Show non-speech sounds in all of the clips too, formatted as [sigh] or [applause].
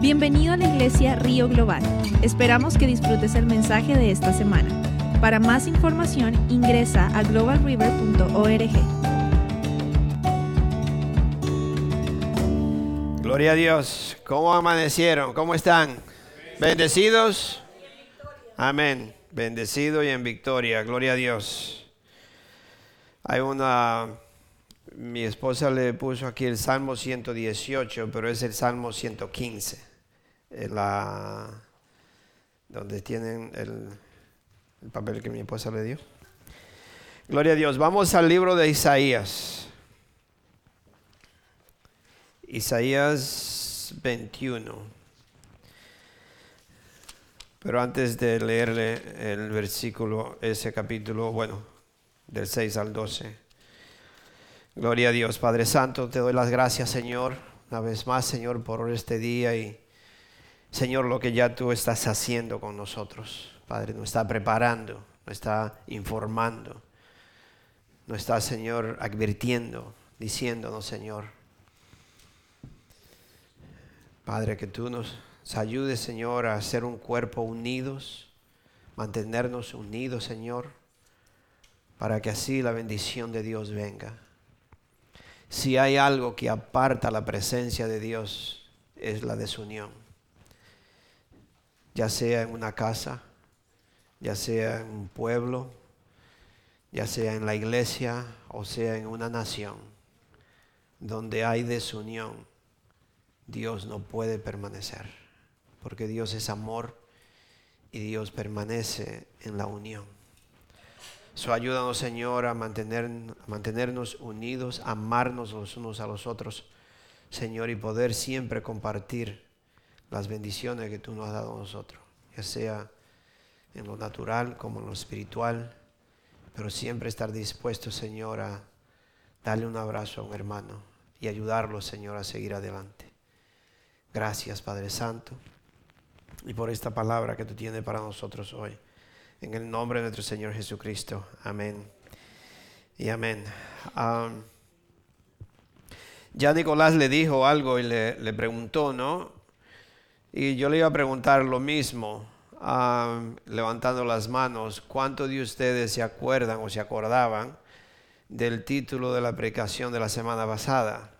Bienvenido a la iglesia Río Global. Esperamos que disfrutes el mensaje de esta semana. Para más información ingresa a globalriver.org. Gloria a Dios. ¿Cómo amanecieron? ¿Cómo están? ¿Bendecidos? Amén. Bendecido y en victoria. Gloria a Dios. Hay una mi esposa le puso aquí el Salmo 118, pero es el Salmo 115. La, donde tienen el, el papel que mi esposa le dio. Gloria a Dios. Vamos al libro de Isaías. Isaías 21. Pero antes de leerle el versículo, ese capítulo, bueno, del 6 al 12. Gloria a Dios, Padre Santo, te doy las gracias, Señor, una vez más, Señor, por este día y, Señor, lo que ya tú estás haciendo con nosotros. Padre, nos está preparando, nos está informando, nos está, Señor, advirtiendo, diciéndonos, Señor. Padre, que tú nos ayudes, Señor, a ser un cuerpo unidos, mantenernos unidos, Señor, para que así la bendición de Dios venga si hay algo que aparta la presencia de Dios, es la desunión. Ya sea en una casa, ya sea en un pueblo, ya sea en la iglesia o sea en una nación, donde hay desunión, Dios no puede permanecer, porque Dios es amor y Dios permanece en la unión. So, ayúdanos, Señor, a, mantener, mantenernos unidos, amarnos los unos a los otros, Señor, y poder siempre compartir las bendiciones que tú nos has dado a nosotros, ya sea en lo natural como en lo espiritual, pero siempre estar dispuesto, Señor, a darle un abrazo a un hermano y ayudarlo, Señor, a seguir adelante. Gracias, Padre Santo, y por esta palabra que tú tienes para nosotros hoy. En el nombre de nuestro Señor Jesucristo. Amén. Y amén. ya Nicolás le dijo algo y le, preguntó, ¿no? Y yo le iba a preguntar lo mismo, levantando las manos. ¿Cuántos de ustedes se acuerdan o se acordaban del título de la predicación de la semana pasada?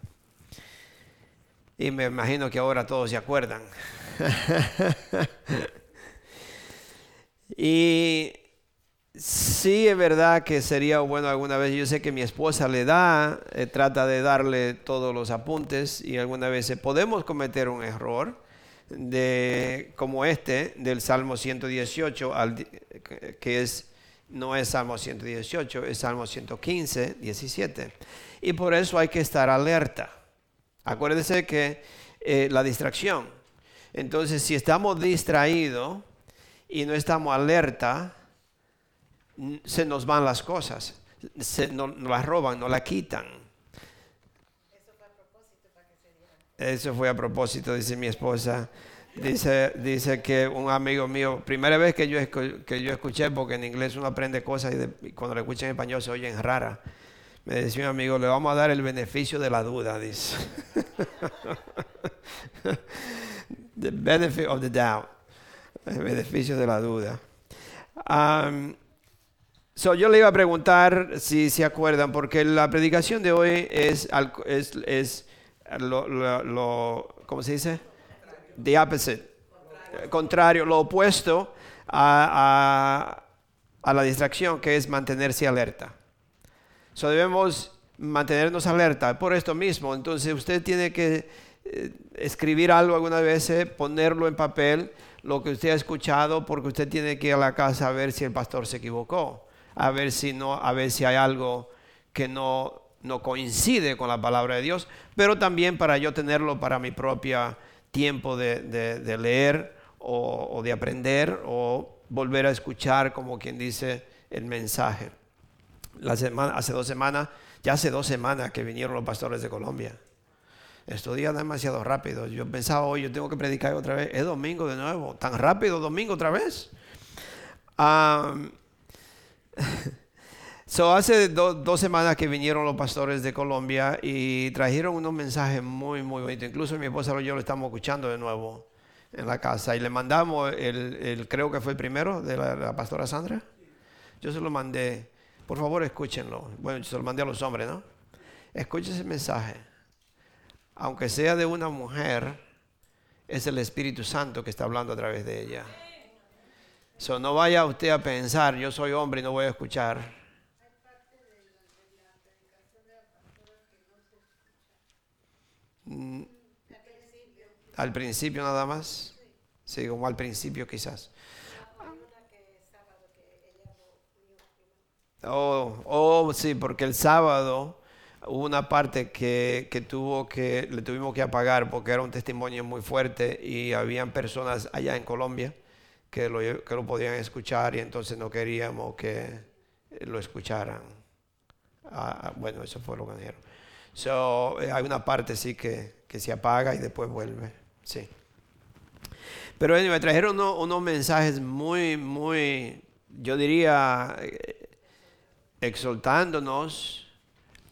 Y me imagino que ahora todos se acuerdan. [laughs] Y sí es verdad que sería bueno alguna vez, yo sé que mi esposa le da, eh, trata de darle todos los apuntes y alguna vez podemos cometer un error de, como este del Salmo 118, que es, no es Salmo 118, es Salmo 115, 17. Y por eso hay que estar alerta. Acuérdese que eh, la distracción. Entonces, si estamos distraídos, y no estamos alerta, se nos van las cosas, se nos, las roban, nos las quitan. Eso fue a propósito, dice mi esposa. Dice, dice que un amigo mío, primera vez que yo, que yo escuché, porque en inglés uno aprende cosas y, cuando lo escucha en español se oyen raras. Me decía un amigo, le vamos a dar el beneficio de la duda, dice. [laughs] the benefit of the doubt el beneficio de la duda. yo le iba a preguntar si se acuerdan, porque la predicación de hoy es, es, es lo, ¿cómo se dice? The opposite. Contrario, lo opuesto a, a, la distracción, que es mantenerse alerta. So, debemos mantenernos alerta por esto mismo. Entonces usted tiene que eh, escribir algo alguna vez, ponerlo en papel lo que usted ha escuchado porque usted tiene que ir a la casa a ver si el pastor se equivocó, a ver si no, a ver si hay algo que no, no coincide con la palabra de Dios, pero también para yo tenerlo para mi propio tiempo de, leer o, de aprender o volver a escuchar como quien dice el mensaje. Hace dos semanas, ya hace dos semanas que vinieron los pastores de Colombia estos días demasiado rápido. Yo pensaba hoy, yo tengo que predicar otra vez. Es domingo de nuevo. Tan rápido, domingo otra vez. So, hace dos semanas que vinieron los pastores de Colombia y trajeron unos mensajes muy, muy bonitos. Incluso mi esposa y yo lo estamos escuchando de nuevo en la casa. Y le mandamos el, creo que fue el primero de la, pastora Sandra. Yo se lo mandé. Por favor, escúchenlo. Bueno, yo se lo mandé a los hombres, ¿no? Escuchen ese mensaje. Aunque sea de una mujer, es el Espíritu Santo que está hablando a través de ella. So, no vaya usted a pensar, yo soy hombre y no voy a escuchar. Al principio nada más. Sí, como al principio quizás. Oh, oh, sí, porque el sábado hubo una parte que, que, tuvo que le tuvimos que apagar porque era un testimonio muy fuerte y habían personas allá en Colombia que lo, que lo podían escuchar y entonces no queríamos que lo escucharan. Ah, ah, bueno, eso fue lo que dijeron. So, eh, hay una parte sí que, que, se apaga y después vuelve. Sí. Pero me trajeron unos, mensajes muy, muy, yo diría, eh, exaltándonos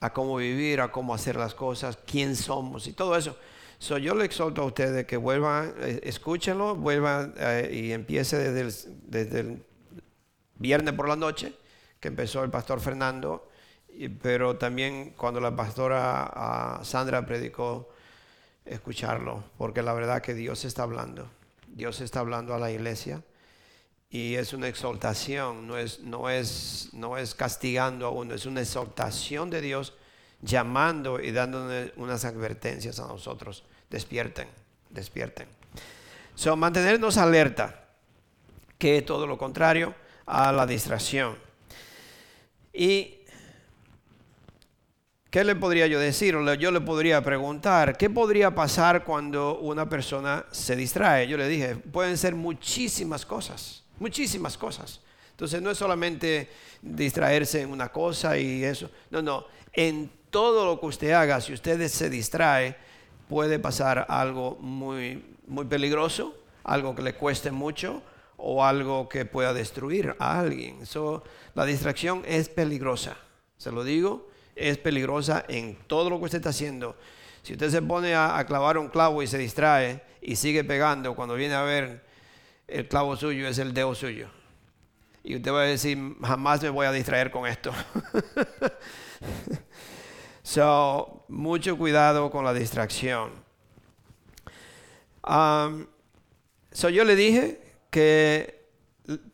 a cómo vivir, a cómo hacer las cosas, quién somos y todo eso. So, yo le exhorto a ustedes que vuelvan, eh, escúchenlo, vuelvan y empiece desde desde el viernes por la noche, que empezó el pastor Fernando pero también cuando la pastora ah, Sandra predicó, escucharlo, porque la verdad que Dios está hablando. Dios está hablando a la iglesia y es una exaltación, no es, no es, no es castigando a uno, es una exaltación de Dios llamando y dando unas advertencias a nosotros. Despierten, despierten. So, mantenernos alerta, que todo lo contrario a la distracción. Y ¿Qué le podría yo decir? Yo le podría preguntar, ¿qué podría pasar cuando una persona se distrae? Yo le dije, pueden ser muchísimas cosas, muchísimas cosas. Entonces no es solamente distraerse en una cosa y eso. No, no. En todo lo que usted haga, si usted se distrae, puede pasar algo muy, muy peligroso, algo que le cueste mucho o algo que pueda destruir a alguien. la distracción es peligrosa. Se lo digo es peligrosa en todo lo que usted está haciendo. Si usted se pone a, clavar un clavo y se distrae y sigue pegando, cuando viene a ver el clavo suyo es el dedo suyo. Y usted va a decir, jamás me voy a distraer con esto. [laughs] so, mucho cuidado con la distracción. Um, so, yo le dije que,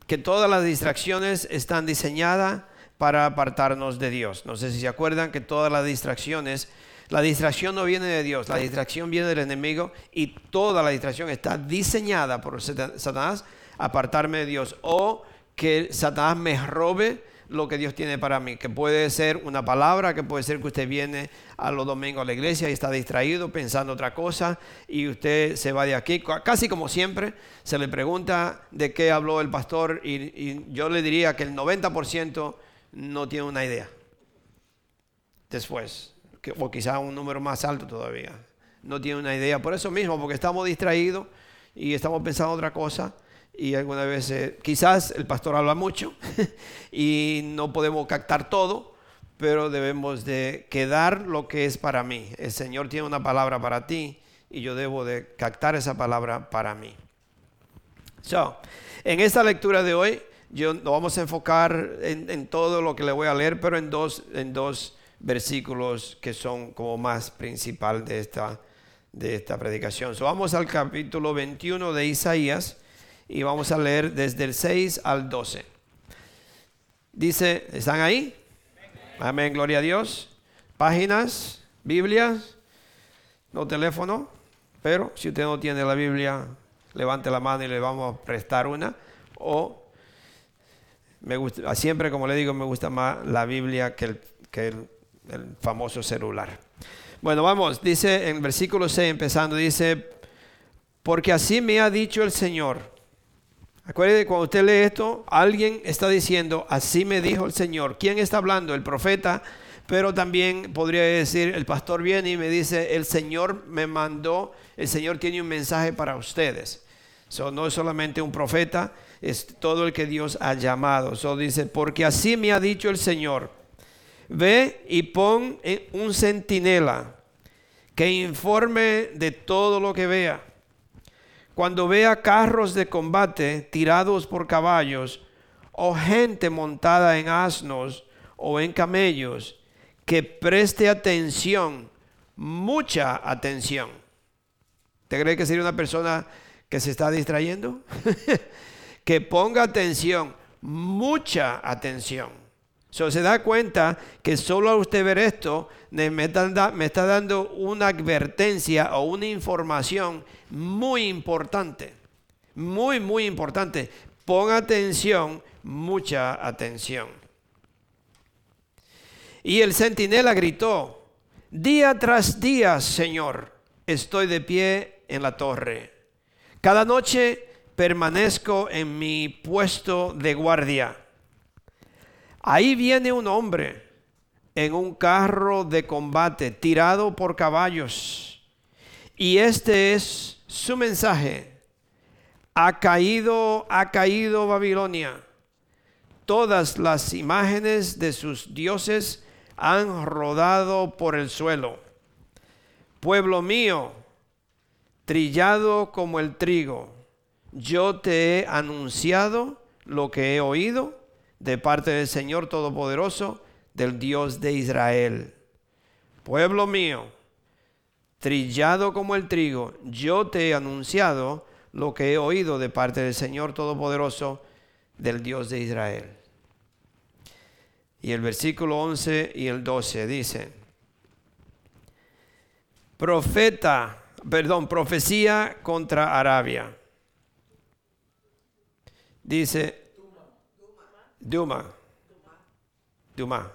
que todas las distracciones están diseñadas para apartarnos de Dios. No sé si se acuerdan que todas las distracciones, la distracción no viene de Dios, la distracción viene del enemigo y toda la distracción está diseñada por Satanás apartarme de Dios o que Satanás me robe lo que Dios tiene para mí, que puede ser una palabra, que puede ser que usted viene a los domingos a la iglesia y está distraído pensando otra cosa y usted se va de aquí, casi como siempre, se le pregunta de qué habló el pastor y, y yo le diría que el 90% no tiene una idea. Después, o quizá un número más alto todavía, no tiene una idea. Por eso mismo, porque estamos distraídos y estamos pensando otra cosa y algunas veces quizás el pastor habla mucho [laughs] y no podemos captar todo, pero debemos de quedar lo que es para mí. El Señor tiene una palabra para ti y yo debo de captar esa palabra para mí. So, en esta lectura de hoy yo no vamos a enfocar en, todo lo que le voy a leer, pero en dos, en dos versículos que son como más principal de esta, de esta predicación. Vamos al capítulo 21 de Isaías y vamos a leer desde el 6 al 12. Dice, ¿están ahí? Amén, gloria a Dios. Páginas, Biblias, no teléfono, pero si usted no tiene la Biblia, levante la mano y le vamos a prestar una. O me gusta, siempre como le digo, me gusta más la Biblia que el, famoso celular. Bueno, vamos, dice en versículo 6 empezando, dice, porque así me ha dicho el Señor. Acuérdate, cuando usted lee esto, alguien está diciendo, así me dijo el Señor. ¿Quién está hablando? El profeta, pero también podría decir, el pastor viene y me dice, el Señor me mandó, el Señor tiene un mensaje para ustedes. No es solamente un profeta, es todo el que Dios ha llamado. So dice, porque así me ha dicho el Señor, ve y pon un centinela que informe de todo lo que vea. Cuando vea carros de combate tirados por caballos, o gente montada en asnos o en camellos, que preste atención, mucha atención. ¿Te cree que sería una persona que se está distrayendo? [laughs] que ponga atención, mucha atención. So, se da cuenta que solo a usted ver esto me está dando una advertencia o una información muy importante. Muy, muy importante. Ponga atención, mucha atención. Y el centinela gritó, día tras día, Señor, estoy de pie en la torre. Cada noche permanezco en mi puesto de guardia. Ahí viene un hombre en un carro de combate tirado por caballos. Y este es su mensaje. Ha caído, ha caído Babilonia. Todas las imágenes de sus dioses han rodado por el suelo. Pueblo mío, trillado como el trigo yo te he anunciado lo que he oído de parte del Señor Todopoderoso, del Dios de Israel. Pueblo mío, trillado como el trigo, yo te he anunciado lo que he oído de parte del Señor Todopoderoso, del Dios de Israel. Y el versículo 11 y el 12 dice, profeta, perdón, profecía contra Arabia Dice Duma. Duma.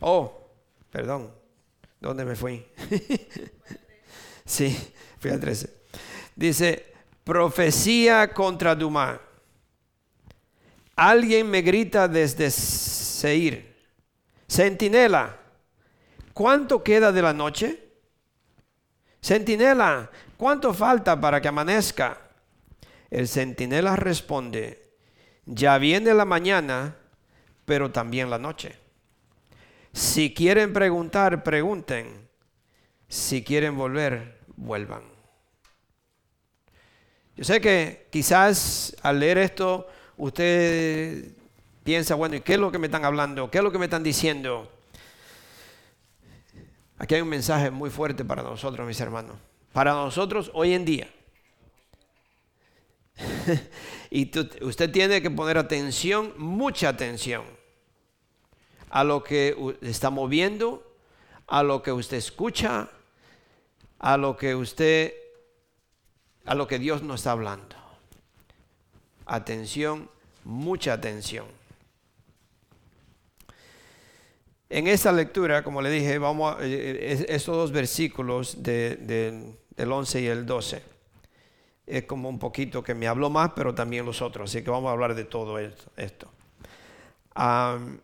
Oh, perdón. ¿Dónde me fui? [laughs] sí, fui al 13. Dice, profecía contra Duma. Alguien me grita desde Seir. Centinela, ¿cuánto queda de la noche? Centinela, ¿cuánto falta para que amanezca? El centinela responde, ya viene la mañana, pero también la noche. Si quieren preguntar, pregunten. Si quieren volver, vuelvan. Yo sé que quizás al leer esto usted piensa, bueno, ¿y qué es lo que me están hablando? ¿Qué es lo que me están diciendo? Aquí hay un mensaje muy fuerte para nosotros, mis hermanos. Para nosotros hoy en día. [laughs] y usted tiene que poner atención, mucha atención, a lo que está moviendo, a lo que usted escucha, a lo que usted, a lo que Dios nos está hablando. Atención, mucha atención. En esta lectura, como le dije, vamos a eh, eh, estos dos versículos del 11 y el 12 es como un poquito que me habló más, pero también los otros. Así que vamos a hablar de todo esto. en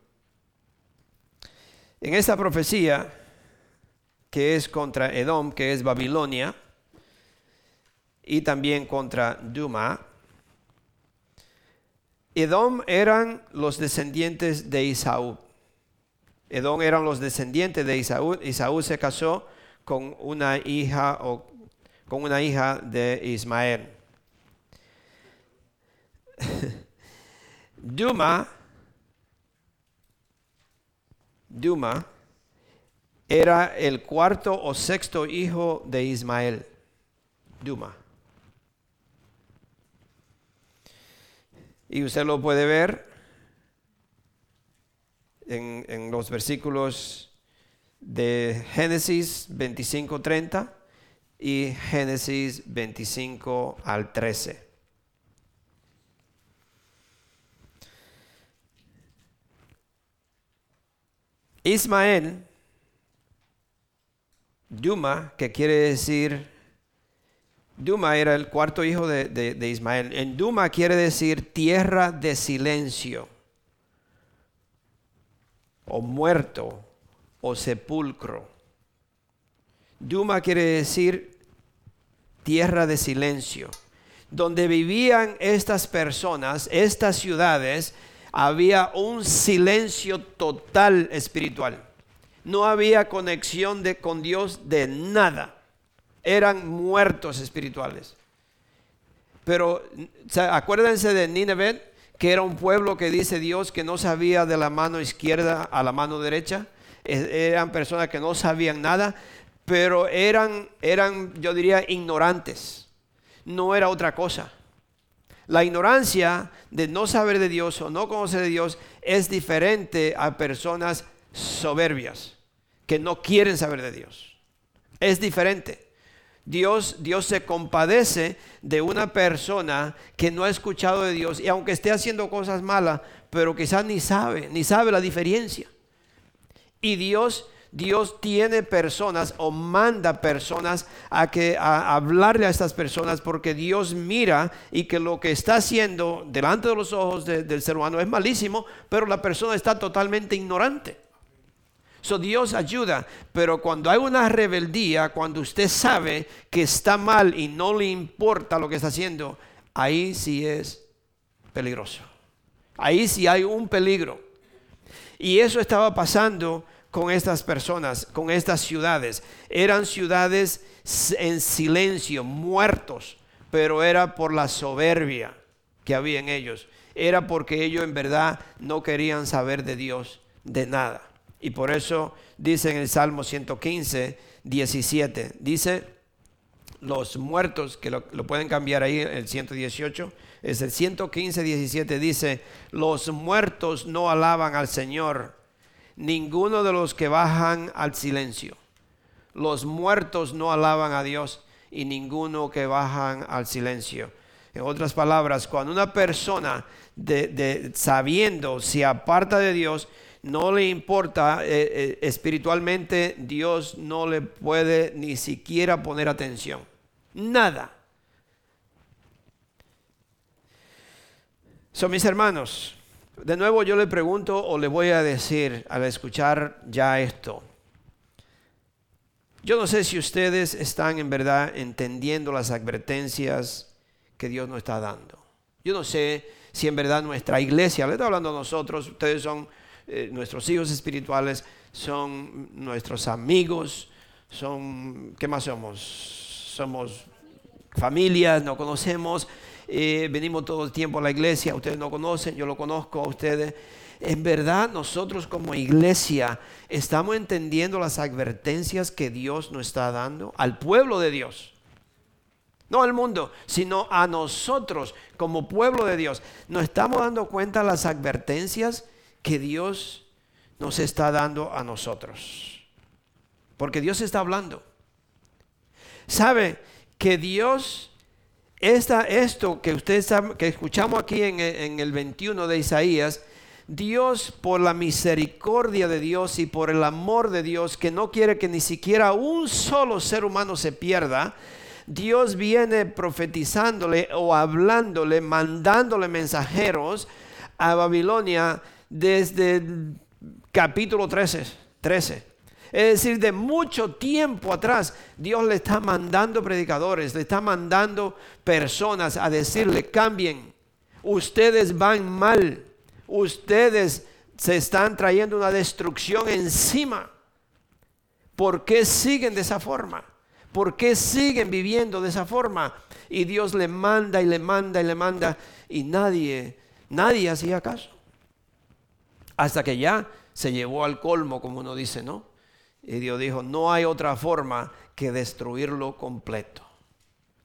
esta profecía, que es contra Edom, que es Babilonia, y también contra Duma, Edom eran los descendientes de Isaú. Edom eran los descendientes de Isaú. Isaú se casó con una hija o con una hija de Ismael. [laughs] Duma, Duma era el cuarto o sexto hijo de Ismael. Duma. Y usted lo puede ver en, los versículos de Génesis 25-30 y Génesis 25 al 13. Ismael, Duma, que quiere decir, Duma era el cuarto hijo de, de Ismael. En Duma quiere decir tierra de silencio, o muerto, o sepulcro. Duma quiere decir tierra de silencio. donde vivían estas personas, estas ciudades, había un silencio total espiritual. No había conexión de, con Dios de nada. Eran muertos espirituales. Pero acuérdense de Nineveh, que era un pueblo que dice Dios que no sabía de la mano izquierda a la mano derecha. Eran personas que no sabían nada, pero eran, eran yo diría, ignorantes. No era otra cosa. La ignorancia de no saber de Dios o no conocer de Dios es diferente a personas soberbias que no quieren saber de Dios. Es diferente. Dios, Dios se compadece de una persona que no ha escuchado de Dios y aunque esté haciendo cosas malas, pero quizás ni sabe, ni sabe la diferencia. Y Dios, Dios tiene personas o manda personas a que a hablarle a estas personas porque Dios mira y que lo que está haciendo delante de los ojos del ser humano es malísimo, pero la persona está totalmente ignorante. Dios ayuda, pero cuando hay una rebeldía, cuando usted sabe que está mal y no le importa lo que está haciendo, ahí sí es peligroso. Ahí sí hay un peligro. Y eso estaba pasando con estas personas, con estas ciudades. Eran ciudades en silencio, muertos, pero era por la soberbia que había en ellos. Era porque ellos en verdad no querían saber de Dios de nada. Y por eso dice en el Salmo 115, 17, dice, los muertos, que lo, pueden cambiar ahí, el 118, es el 115, 17, dice, los muertos no alaban al Señor, ninguno de los que bajan al silencio. Los muertos no alaban a Dios y ninguno que bajan al silencio. En otras palabras, cuando una persona de, sabiendo se aparta de Dios, no le importa eh, eh, espiritualmente, Dios no le puede ni siquiera poner atención. Nada. Son mis hermanos. De nuevo yo le pregunto o le voy a decir al escuchar ya esto. Yo no sé si ustedes están en verdad entendiendo las advertencias que Dios nos está dando. Yo no sé si en verdad nuestra iglesia, le está hablando a nosotros, ustedes son eh, nuestros hijos espirituales, son nuestros amigos, son, ¿qué más somos? Somos familias, nos conocemos, eh, venimos todo el tiempo a la iglesia, ustedes no conocen, yo lo conozco a ustedes. En verdad nosotros como iglesia estamos entendiendo las advertencias que Dios nos está dando al pueblo de Dios. No al mundo, sino a nosotros como pueblo de Dios. Nos estamos dando cuenta las advertencias que Dios nos está dando a nosotros. Porque Dios está hablando. Sabe que Dios, esta, esto que ustedes que escuchamos aquí en el 21 de Isaías, Dios por la misericordia de Dios y por el amor de Dios que no quiere que ni siquiera un solo ser humano se pierda, Dios viene profetizándole o hablándole, mandándole mensajeros a Babilonia desde el capítulo 13, 13. Es decir, de mucho tiempo atrás, Dios le está mandando predicadores, le está mandando personas a decirle, cambien, ustedes van mal, ustedes se están trayendo una destrucción encima. ¿Por qué siguen de esa forma? ¿Por qué siguen viviendo de esa forma? Y Dios le manda y le manda y le manda y nadie, nadie hacía caso. Hasta que ya se llevó al colmo, como uno dice, ¿no? Y Dios dijo, no hay otra forma que destruirlo completo.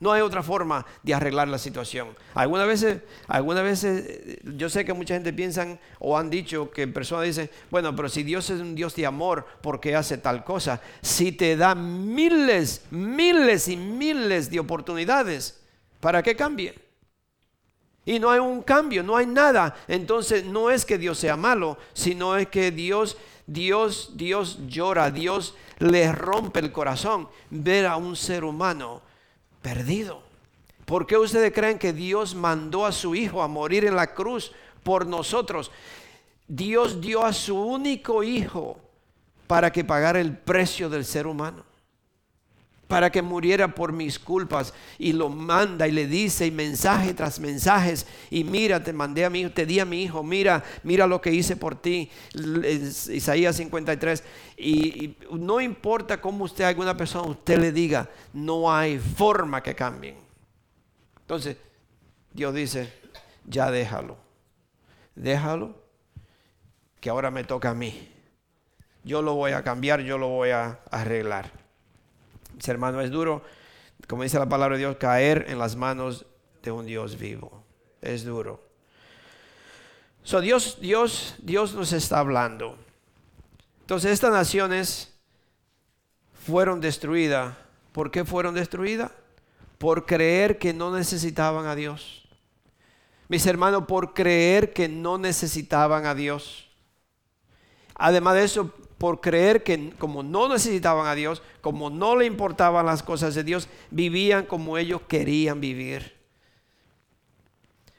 No hay otra forma de arreglar la situación. Algunas veces, algunas veces, yo sé que mucha gente piensa o han dicho que personas dicen, bueno, pero si Dios es un Dios de amor, ¿por qué hace tal cosa? Si te da miles, miles y miles de oportunidades, ¿para qué cambie? Y no hay un cambio, no hay nada. Entonces no es que Dios sea malo, sino es que Dios, Dios, Dios llora, Dios le rompe el corazón ver a un ser humano perdido. ¿Por qué ustedes creen que Dios mandó a su Hijo a morir en la cruz por nosotros? Dios dio a su único Hijo para que pagara el precio del ser humano. Para que muriera por mis culpas. Y lo manda y le dice y mensaje tras mensajes. Y mira, te mandé a mi hijo, te di a mi hijo, mira, mira lo que hice por ti. Isaías 53. Y, no importa cómo usted haga una persona, usted le diga, no hay forma que cambien. Entonces, Dios dice, ya déjalo. Déjalo, que ahora me toca a mí. Yo lo voy a cambiar, yo lo voy a arreglar hermano, es duro, como dice la palabra de Dios, caer en las manos de un Dios vivo. Es duro. So, Dios, Dios, Dios nos está hablando. Entonces, estas naciones fueron destruidas. ¿Por qué fueron destruidas? Por creer que no necesitaban a Dios. Mis hermanos, por creer que no necesitaban a Dios. Además de eso, por creer que como no necesitaban a Dios, como no le importaban las cosas de Dios, vivían como ellos querían vivir.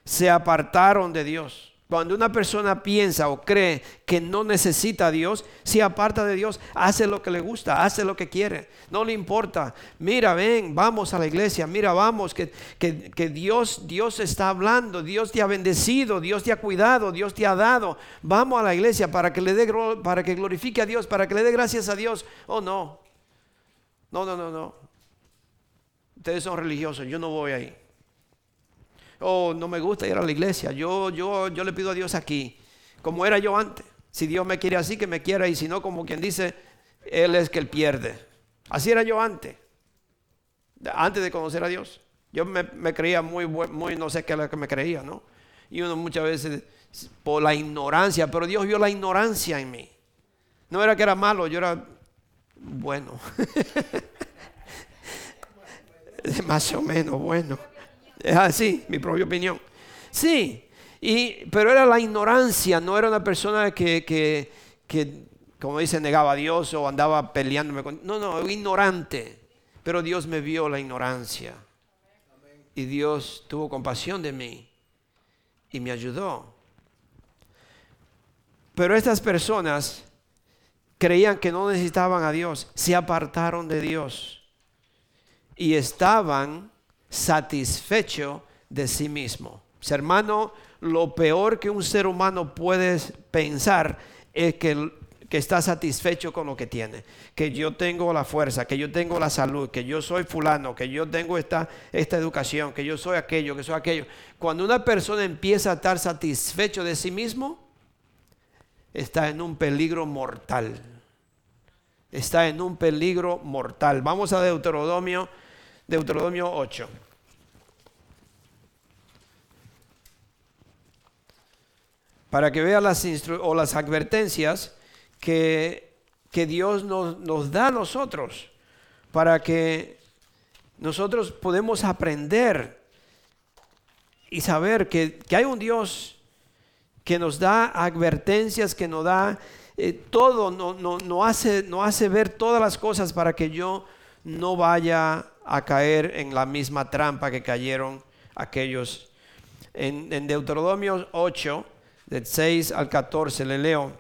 Se apartaron de Dios. Cuando una persona piensa o cree que no necesita a Dios, se aparta de Dios, hace lo que le gusta, hace lo que quiere, no le importa. Mira, ven, vamos a la iglesia, mira, vamos, que, que, Dios, Dios está hablando, Dios te ha bendecido, Dios te ha cuidado, Dios te ha dado. Vamos a la iglesia para que le dé, para que glorifique a Dios, para que le dé gracias a Dios. Oh, no. No, no, no, no. Ustedes son religiosos, yo no voy ahí oh, no me gusta ir a la iglesia, yo, yo, yo le pido a Dios aquí, como era yo antes. Si Dios me quiere así, que me quiera, y si no, como quien dice, Él es que Él pierde. Así era yo antes, antes de conocer a Dios. Yo me, creía muy, muy, no sé qué era lo que me creía, ¿no? Y uno muchas veces, por la ignorancia, pero Dios vio la ignorancia en mí. No era que era malo, yo era bueno. [laughs] Más o menos bueno. Es así, mi propia opinión. Sí, y, pero era la ignorancia, no era una persona que, que, como dice, negaba a Dios o andaba peleándome con... No, no, ignorante. Pero Dios me vio la ignorancia. Y Dios tuvo compasión de mí y me ayudó. Pero estas personas creían que no necesitaban a Dios, se apartaron de Dios y estaban satisfecho de sí mismo. Hermano, lo peor que un ser humano puede pensar es que, que, está satisfecho con lo que tiene. Que yo tengo la fuerza, que yo tengo la salud, que yo soy fulano, que yo tengo esta, esta educación, que yo soy aquello, que soy aquello. Cuando una persona empieza a estar satisfecho de sí mismo, está en un peligro mortal. Está en un peligro mortal. Vamos a Deuteronomio Deuteronomio 8. Para que vea las, o las advertencias que, que Dios nos, nos, da a nosotros, para que nosotros podemos aprender y saber que, que hay un Dios que nos da advertencias, que nos da eh, todo, no, no, no, hace, no hace ver todas las cosas para que yo no vaya a caer en la misma trampa que cayeron aquellos. En, Deuteronomio 8, del 6 al 14, le leo.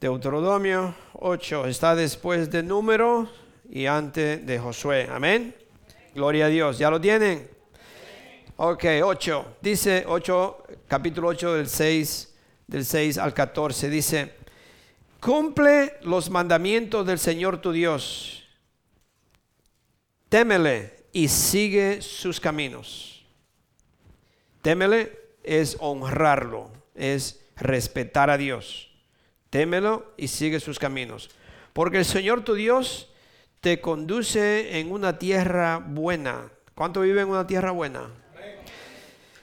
Deuteronomio 8 está después de número y antes de Josué. Amén. Gloria a Dios. ¿Ya lo tienen? Ok, 8. Dice 8, capítulo 8 del 6, del 6 al 14. Dice, cumple los mandamientos del Señor tu Dios Témele y sigue sus caminos. Témele es honrarlo, es respetar a Dios. Témelo y sigue sus caminos. Porque el Señor tu Dios te conduce en una tierra buena. ¿Cuánto vive en una tierra buena?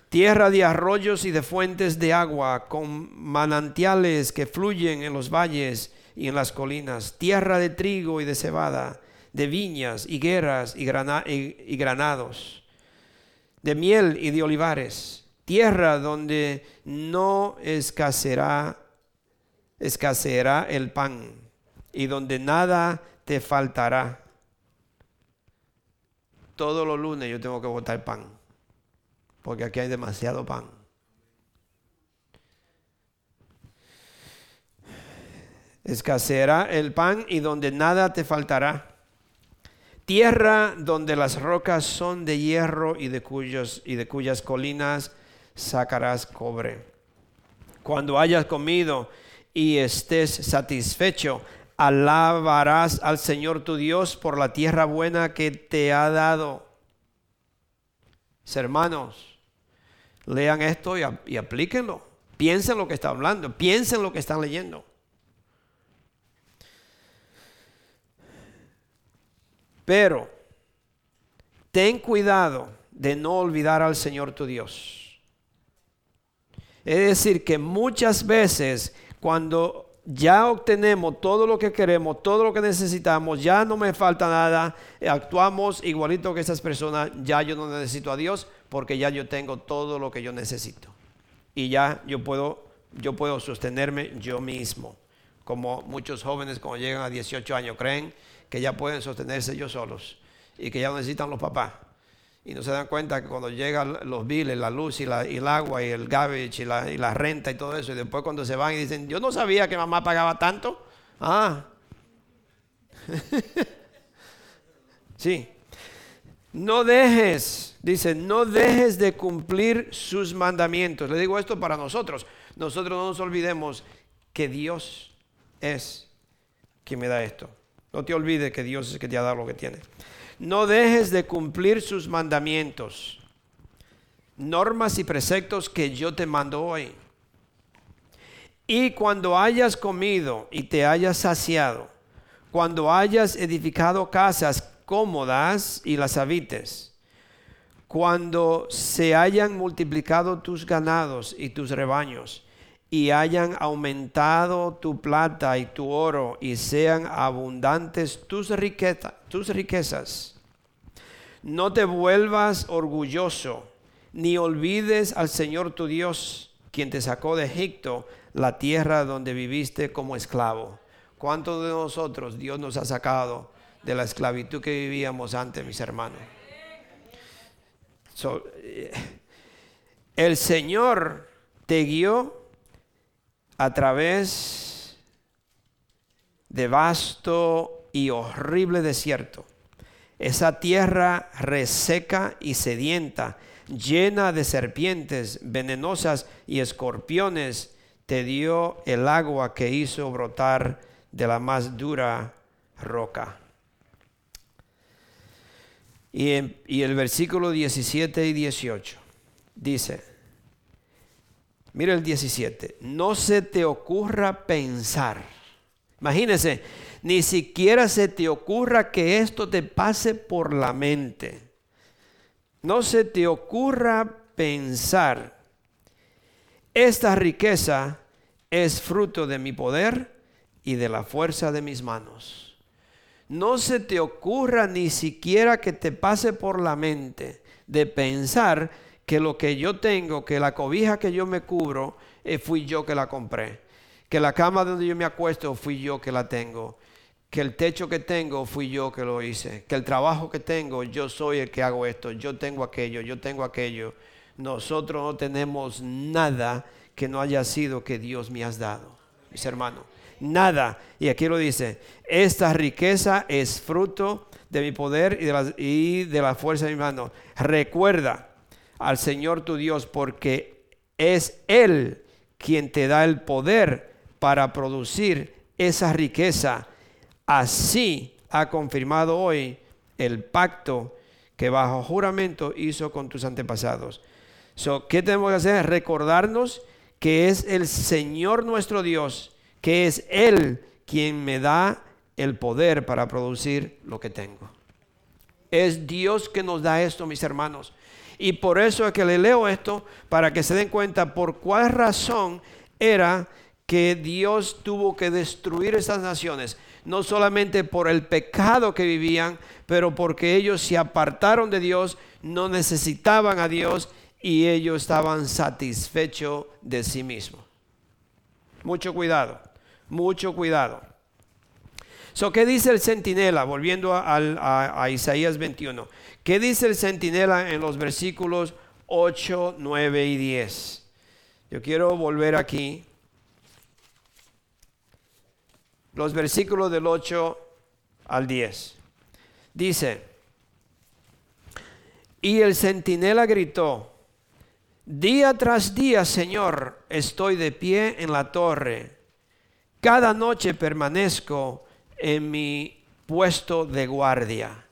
Tierra de arroyos y de fuentes de agua, con manantiales que fluyen en los valles y en las colinas. Tierra de trigo y de cebada de viñas, higueras y, y granados, de miel y de olivares, tierra donde no escaseará, escaseará el pan y donde nada te faltará. Todos los lunes yo tengo que botar pan, porque aquí hay demasiado pan. escaseará el pan y donde nada te faltará. Tierra donde las rocas son de hierro y de, cuyos, y de cuyas colinas sacarás cobre. Cuando hayas comido y estés satisfecho, alabarás al Señor tu Dios por la tierra buena que te ha dado. Hermanos, lean esto y, y aplíquenlo. Piensen lo que está hablando, piensen lo que están leyendo. Pero ten cuidado de no olvidar al Señor tu Dios. Es decir, que muchas veces cuando ya obtenemos todo lo que queremos, todo lo que necesitamos, ya no me falta nada, actuamos igualito que esas personas, ya yo no necesito a Dios porque ya yo tengo todo lo que yo necesito. Y ya yo puedo, yo puedo sostenerme yo mismo. Como muchos jóvenes cuando llegan a 18 años creen que ya pueden sostenerse ellos solos y que ya no necesitan los papás. Y no se dan cuenta que cuando llegan los biles, la luz y, el agua y el garbage y la, y la, renta y todo eso, y después cuando se van y dicen, yo no sabía que mamá pagaba tanto. Ah. [laughs] sí. No dejes, dice, no dejes de cumplir sus mandamientos. Le digo esto para nosotros. Nosotros no nos olvidemos que Dios es quien me da esto. No te olvides que Dios es el que te ha dado lo que tiene. No dejes de cumplir sus mandamientos, normas y preceptos que yo te mando hoy. Y cuando hayas comido y te hayas saciado, cuando hayas edificado casas cómodas y las habites, cuando se hayan multiplicado tus ganados y tus rebaños, y hayan aumentado tu plata y tu oro y sean abundantes tus, tus riquezas. No te vuelvas orgulloso, ni olvides al Señor tu Dios, quien te sacó de Egipto, la tierra donde viviste como esclavo. ¿Cuántos de nosotros Dios nos ha sacado de la esclavitud que vivíamos antes, mis hermanos? Eh, el Señor te guió a través de vasto y horrible desierto. Esa tierra reseca y sedienta, llena de serpientes venenosas y escorpiones, te dio el agua que hizo brotar de la más dura roca. Y, el versículo 17 y 18 dice, Mira el 17. No se te ocurra pensar. Imagínese, ni siquiera se te ocurra que esto te pase por la mente. No se te ocurra pensar. Esta riqueza es fruto de mi poder y de la fuerza de mis manos. No se te ocurra ni siquiera que te pase por la mente de pensar que lo que yo tengo, que la cobija que yo me cubro, eh, fui yo que la compré. Que la cama donde yo me acuesto, fui yo que la tengo. Que el techo que tengo, fui yo que lo hice. Que el trabajo que tengo, yo soy el que hago esto. Yo tengo aquello, yo tengo aquello. Nosotros no tenemos nada que no haya sido que Dios me has dado, mis hermanos. Nada. Y aquí lo dice, esta riqueza es fruto de mi poder y de la, y de la fuerza de mi mano. Recuerda, al Señor tu Dios porque es Él quien te da el poder para producir esa riqueza. Así ha confirmado hoy el pacto que bajo juramento hizo con tus antepasados. So, ¿Qué tenemos que hacer? Recordarnos que es el Señor nuestro Dios, que es Él quien me da el poder para producir lo que tengo. Es Dios que nos da esto, mis hermanos. Y por eso es que le leo esto, para que se den cuenta por cuál razón era que Dios tuvo que destruir estas naciones. No solamente por el pecado que vivían, pero porque ellos se apartaron de Dios, no necesitaban a Dios y ellos estaban satisfechos de sí mismos. Mucho cuidado, mucho cuidado. So, ¿Qué dice el centinela? Volviendo a, Isaías 21. ¿Qué dice el centinela en los versículos 8, 9 y 10? Yo quiero volver aquí. los versículos del 8 al 10. Dice, y el centinela gritó, día tras día, Señor, estoy de pie en la torre. Cada noche permanezco en mi puesto de guardia.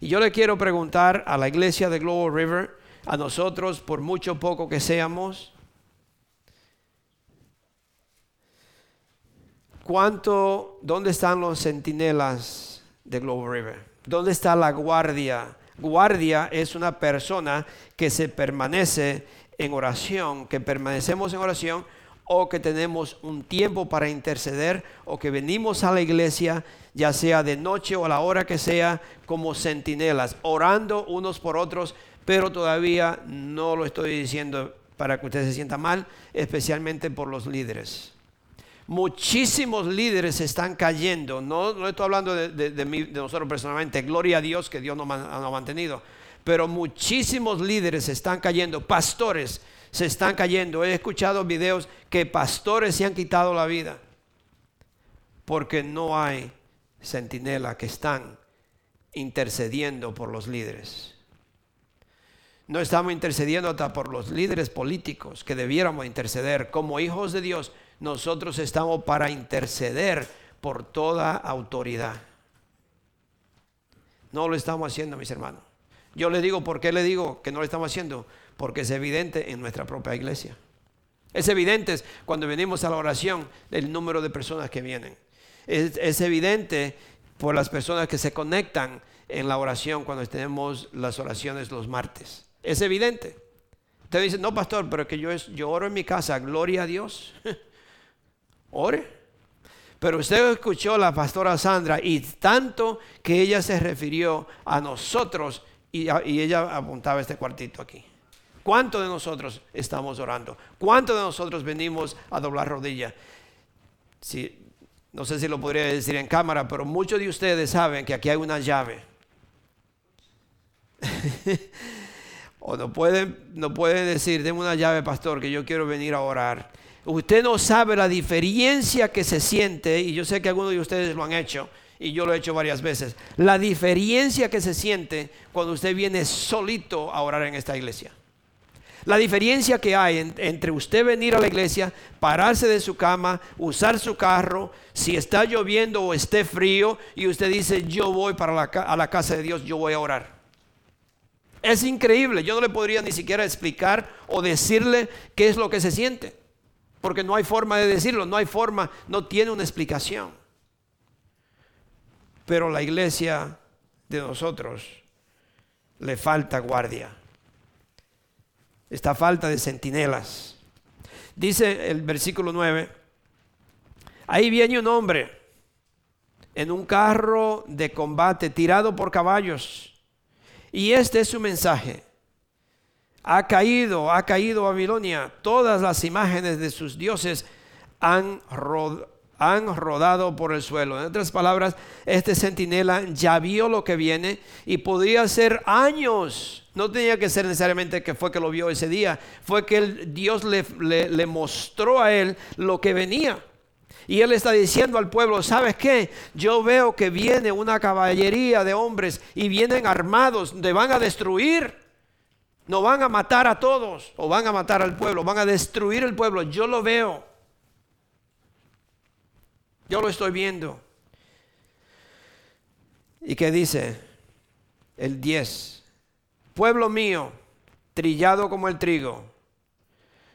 Y yo le quiero preguntar a la iglesia de Global River, a nosotros, por mucho poco que seamos, ¿cuánto, dónde están los centinelas de Global River? ¿Dónde está la guardia? Guardia es una persona que se permanece en oración, que permanecemos en oración o que tenemos un tiempo para interceder o que venimos a la iglesia, ya sea de noche o a la hora que sea, como centinelas, orando unos por otros, pero todavía no lo estoy diciendo para que usted se sienta mal, especialmente por los líderes. Muchísimos líderes están cayendo, no, estoy hablando de, de, nosotros personalmente, gloria a Dios que Dios nos ha mantenido, pero muchísimos líderes están cayendo, pastores, se están cayendo. He escuchado videos que pastores se han quitado la vida porque no hay centinela que están intercediendo por los líderes. No estamos intercediendo hasta por los líderes políticos que debiéramos interceder. Como hijos de Dios, nosotros estamos para interceder por toda autoridad. No lo estamos haciendo, mis hermanos. Yo le digo, ¿por qué le digo que no lo estamos haciendo? Porque es evidente en nuestra propia iglesia. Es evidente cuando venimos a la oración el número de personas que vienen. Es, evidente por las personas que se conectan en la oración cuando tenemos las oraciones los martes. Es evidente. Usted dice, no, pastor, pero que yo, oro en mi casa, gloria a Dios. [laughs] Ore. Pero usted escuchó a la pastora Sandra y tanto que ella se refirió a nosotros y, y ella apuntaba este cuartito aquí. ¿Cuántos de nosotros estamos orando? ¿Cuántos de nosotros venimos a doblar rodilla? no sé si lo podría decir en cámara, pero muchos de ustedes saben que aquí hay una llave. [laughs] o no pueden, no pueden decir, denme una llave, pastor, que yo quiero venir a orar. Usted no sabe la diferencia que se siente, y yo sé que algunos de ustedes lo han hecho, y yo lo he hecho varias veces, la diferencia que se siente cuando usted viene solito a orar en esta iglesia. La diferencia que hay entre usted venir a la iglesia, pararse de su cama, usar su carro, si está lloviendo o esté frío, y usted dice, yo voy para la, a la casa de Dios, yo voy a orar. Es increíble, yo no le podría ni siquiera explicar o decirle qué es lo que se siente, porque no hay forma de decirlo, no hay forma, no tiene una explicación. Pero la iglesia de nosotros le falta guardia esta falta de centinelas. Dice el versículo 9, ahí viene un hombre en un carro de combate tirado por caballos. Y este es su mensaje. Ha caído, ha caído Babilonia. Todas las imágenes de sus dioses han, han rodado por el suelo. En otras palabras, este centinela ya vio lo que viene y podría ser años no tenía que ser necesariamente que fue que lo vio ese día, fue que Dios le, le, mostró a él lo que venía. Y él está diciendo al pueblo, ¿sabes qué? Yo veo que viene una caballería de hombres y vienen armados, te van a destruir. No van a matar a todos o van a matar al pueblo, van a destruir el pueblo. Yo lo veo. Yo lo estoy viendo. ¿Y qué dice? El 10 pueblo mío, trillado como el trigo,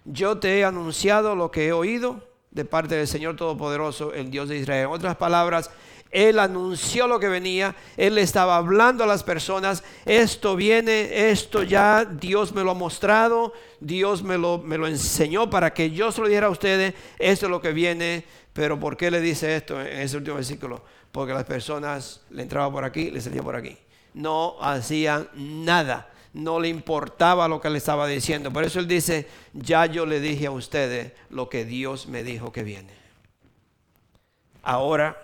yo te he anunciado lo que he oído de parte del Señor Todopoderoso, el Dios de Israel. En otras palabras, Él anunció lo que venía, Él estaba hablando a las personas, esto viene, esto ya Dios me lo ha mostrado, Dios me lo, me lo enseñó para que yo se lo dijera a ustedes, esto es lo que viene, pero ¿por qué le dice esto en ese último versículo? Porque las personas le entraban por aquí, le salían por aquí. No hacían nada no le importaba lo que le estaba diciendo. Por eso él dice, ya yo le dije a ustedes lo que Dios me dijo que viene. Ahora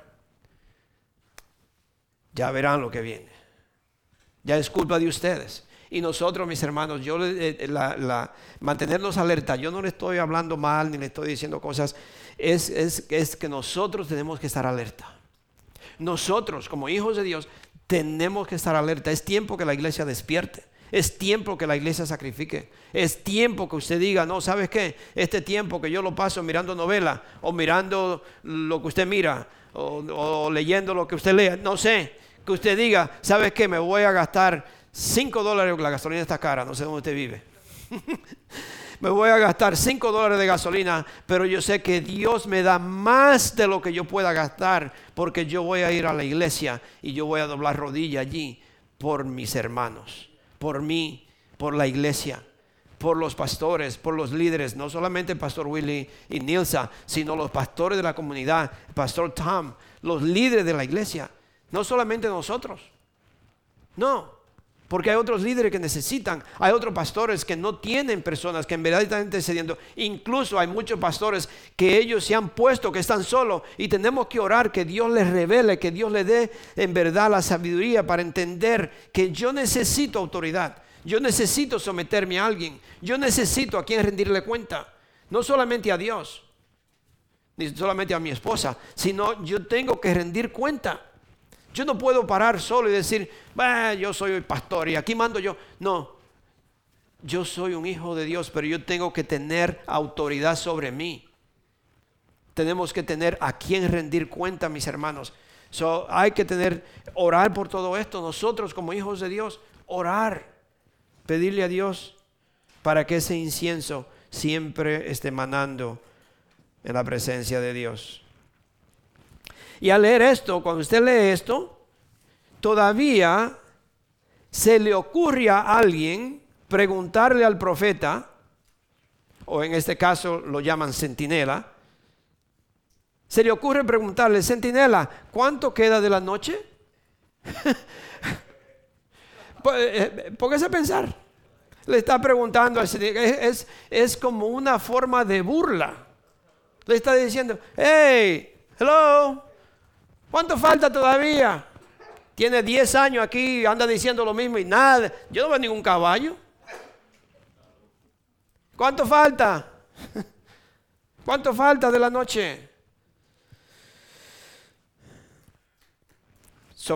ya verán lo que viene. Ya es culpa de ustedes. Y nosotros, mis hermanos, yo eh, la, mantenernos alerta, yo no le estoy hablando mal ni le estoy diciendo cosas, es, es, es que nosotros tenemos que estar alerta. Nosotros, como hijos de Dios, tenemos que estar alerta. Es tiempo que la iglesia despierte. Es tiempo que la iglesia sacrifique. Es tiempo que usted diga, no, ¿sabes qué? Este tiempo que yo lo paso mirando novela o mirando lo que usted mira o, leyendo lo que usted lea, no sé, que usted diga, ¿sabes qué? Me voy a gastar 5 dólares, la gasolina está cara, no sé dónde usted vive. [laughs] me voy a gastar 5 dólares de gasolina, pero yo sé que Dios me da más de lo que yo pueda gastar, porque yo voy a ir a la iglesia y yo voy a doblar rodilla allí por mis hermanos, por mí, por la iglesia por los pastores, por los líderes, no solamente el pastor Willy y Nilsa, sino los pastores de la comunidad, el pastor Tom, los líderes de la iglesia, no solamente nosotros. No, porque hay otros líderes que necesitan, hay otros pastores que no tienen personas que en verdad están intercediendo. Incluso hay muchos pastores que ellos se han puesto, que están solos y tenemos que orar que Dios les revele, que Dios les dé en verdad la sabiduría para entender que yo necesito autoridad. Yo necesito someterme a alguien. Yo necesito a quien rendirle cuenta. No solamente a Dios, ni solamente a mi esposa, sino yo tengo que rendir cuenta. Yo no puedo parar solo y decir, yo soy el pastor y aquí mando yo. No, yo soy un hijo de Dios, pero yo tengo que tener autoridad sobre mí. Tenemos que tener a quien rendir cuenta, mis hermanos. So, hay que tener, orar por todo esto. Nosotros como hijos de Dios, orar, pedirle a Dios para que ese incienso siempre esté manando en la presencia de Dios. Y al leer esto, cuando usted lee esto, todavía se le ocurre a alguien preguntarle al profeta, o en este caso lo llaman centinela, se le ocurre preguntarle, centinela, ¿cuánto queda de la noche? [laughs] Pues, eh, póngase a pensar. Le está preguntando, es, es como una forma de burla. Le está diciendo, hey, hello, ¿Cuánto falta todavía? Tiene 10 años aquí, anda diciendo lo mismo y nada. Yo no veo ningún caballo. ¿Cuánto falta? [laughs] ¿Cuánto falta de la noche?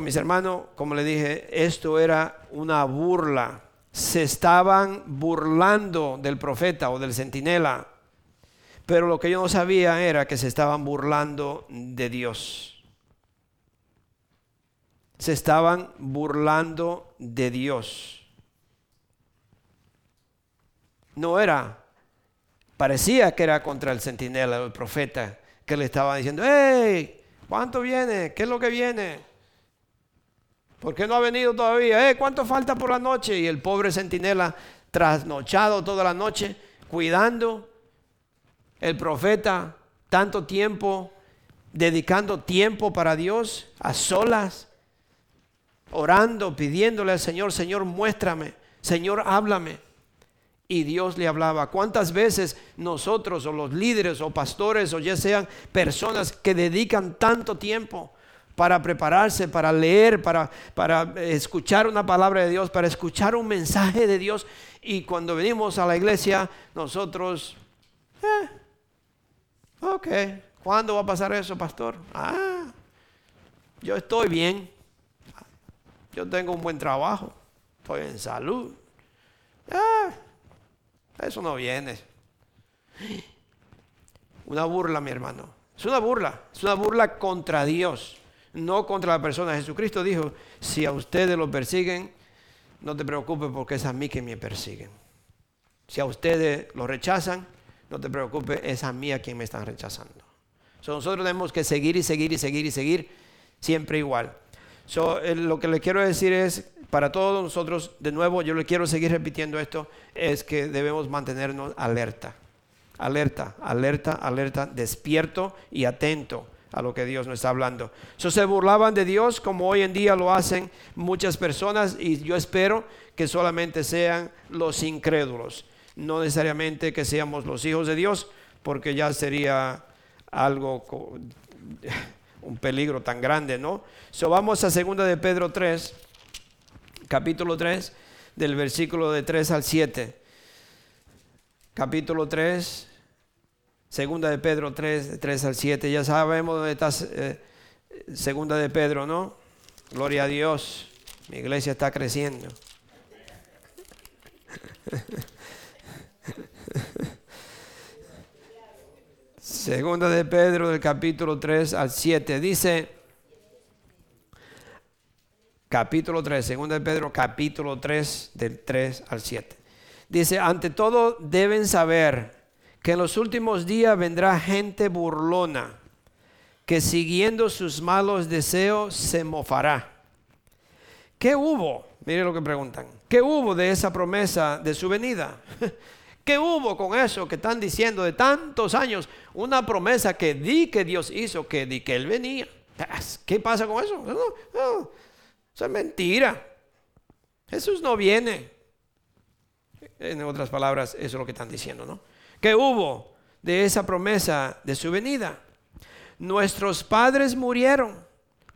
Mis hermanos, como le dije, esto era una burla. Se estaban burlando del profeta o del centinela. Pero lo que yo no sabía era que se estaban burlando de Dios se estaban burlando de Dios. No era, parecía que era contra el centinela, el profeta, que le estaba diciendo, hey, ¿cuánto viene? ¿Qué es lo que viene? ¿Por qué no ha venido todavía? Eh, ¿Cuánto falta por la noche? Y el pobre centinela, trasnochado toda la noche, cuidando el profeta, tanto tiempo, dedicando tiempo para Dios, a solas, orando, pidiéndole al Señor, Señor, muéstrame, Señor, háblame. Y Dios le hablaba. ¿Cuántas veces nosotros o los líderes o pastores o ya sean personas que dedican tanto tiempo para prepararse, para leer, para, para escuchar una palabra de Dios, para escuchar un mensaje de Dios? Y cuando venimos a la iglesia, nosotros, eh, ok, ¿cuándo va a pasar eso, pastor? Ah, yo estoy bien. Yo tengo un buen trabajo, estoy en salud. Ah, eso no viene. Una burla, mi hermano. Es una burla. Es una burla contra Dios, no contra la persona. Jesucristo dijo, si a ustedes lo persiguen, no te preocupes porque es a mí que me persiguen. Si a ustedes lo rechazan, no te preocupes, es a mí a quien me están rechazando. nosotros tenemos que seguir y seguir y seguir y seguir siempre igual lo que le quiero decir es, para todos nosotros, de nuevo, yo le quiero seguir repitiendo esto, es que debemos mantenernos alerta, alerta, alerta, alerta, despierto y atento a lo que Dios nos está hablando. So, se burlaban de Dios como hoy en día lo hacen muchas personas y yo espero que solamente sean los incrédulos, no necesariamente que seamos los hijos de Dios, porque ya sería algo [laughs] un peligro tan grande, ¿no? So vamos a segunda de Pedro 3, capítulo 3. del versículo de 3 al 7. Capítulo 3, segunda de Pedro 3, de 3 al 7. Ya sabemos dónde está eh, segunda de Pedro, ¿no? Gloria a Dios. Mi iglesia está creciendo. [laughs] Segunda de Pedro del capítulo 3 al 7. Dice, capítulo 3, segunda de Pedro capítulo 3 del 3 al 7. Dice, ante todo deben saber que en los últimos días vendrá gente burlona que siguiendo sus malos deseos se mofará. ¿Qué hubo? Mire lo que preguntan. ¿Qué hubo de esa promesa de su venida? [laughs] ¿Qué hubo con eso que están diciendo de tantos años? Una promesa que di que Dios hizo, que di que Él venía. ¿Qué pasa con eso? Eso es mentira. Jesús no viene. En otras palabras, eso es lo que están diciendo, ¿no? ¿Qué hubo de esa promesa de su venida? Nuestros padres murieron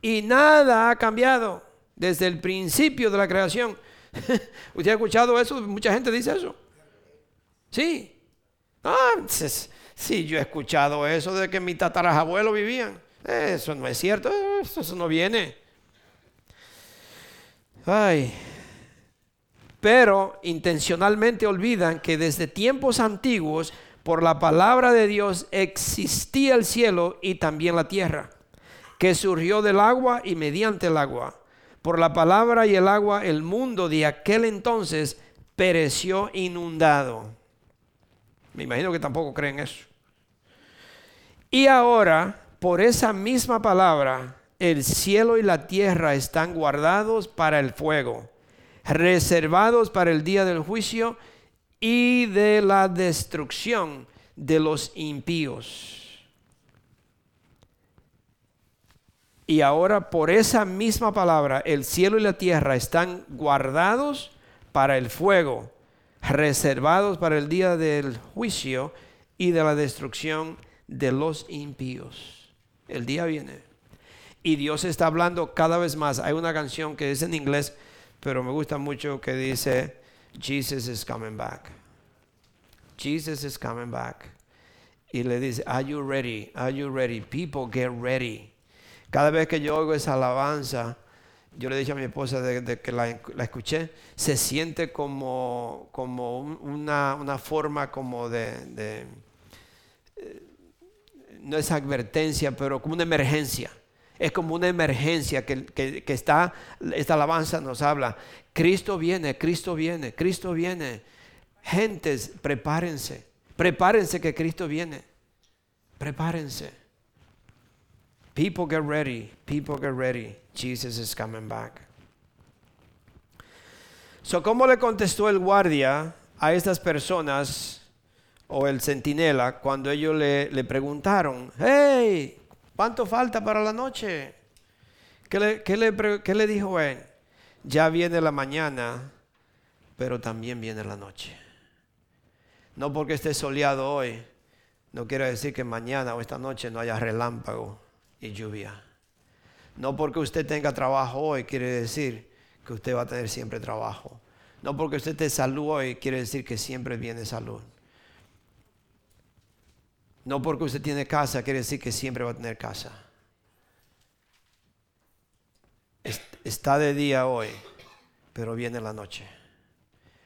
y nada ha cambiado desde el principio de la creación. [laughs] ¿Usted ha escuchado eso? Mucha gente dice eso. Sí. Ah, sí, yo he escuchado eso de que mis tatarabuelos vivían. Eso no es cierto, eso no viene. Ay. Pero intencionalmente olvidan que desde tiempos antiguos, por la palabra de Dios, existía el cielo y también la tierra, que surgió del agua y mediante el agua. Por la palabra y el agua, el mundo de aquel entonces pereció inundado. Me imagino que tampoco creen eso. Y ahora, por esa misma palabra, el cielo y la tierra están guardados para el fuego, reservados para el día del juicio y de la destrucción de los impíos. Y ahora por esa misma palabra, el cielo y la tierra están guardados para el fuego, reservados para el día del juicio y de la destrucción de los impíos. El día viene. Y Dios está hablando cada vez más. Hay una canción que es en inglés, pero me gusta mucho que dice, Jesus is coming back. Jesus is coming back. Y le dice, Are you ready? Are you ready? People get ready. Cada vez que yo oigo esa alabanza, yo le dije a mi esposa de, que la, escuché, se siente como, como una, forma como de, eh, no es advertencia, pero como una emergencia. Es como una emergencia que, que, está, esta alabanza nos habla. Cristo viene, Cristo viene, Cristo viene. Gentes, prepárense, prepárense que Cristo viene. Prepárense. People get ready, people get ready. Jesus is coming back. So, ¿cómo le contestó el guardia a estas personas o el centinela cuando ellos le, le preguntaron, hey, ¿cuánto falta para la noche? ¿Qué le, dijo él? Ya viene la mañana, pero también viene la noche. No porque esté soleado hoy, no quiere decir que mañana o esta noche no haya relámpago y lluvia. No porque usted tenga trabajo hoy quiere decir que usted va a tener siempre trabajo. No porque usted te salud hoy quiere decir que siempre viene salud. No porque usted tiene casa quiere decir que siempre va a tener casa. Está de día hoy, pero viene la noche.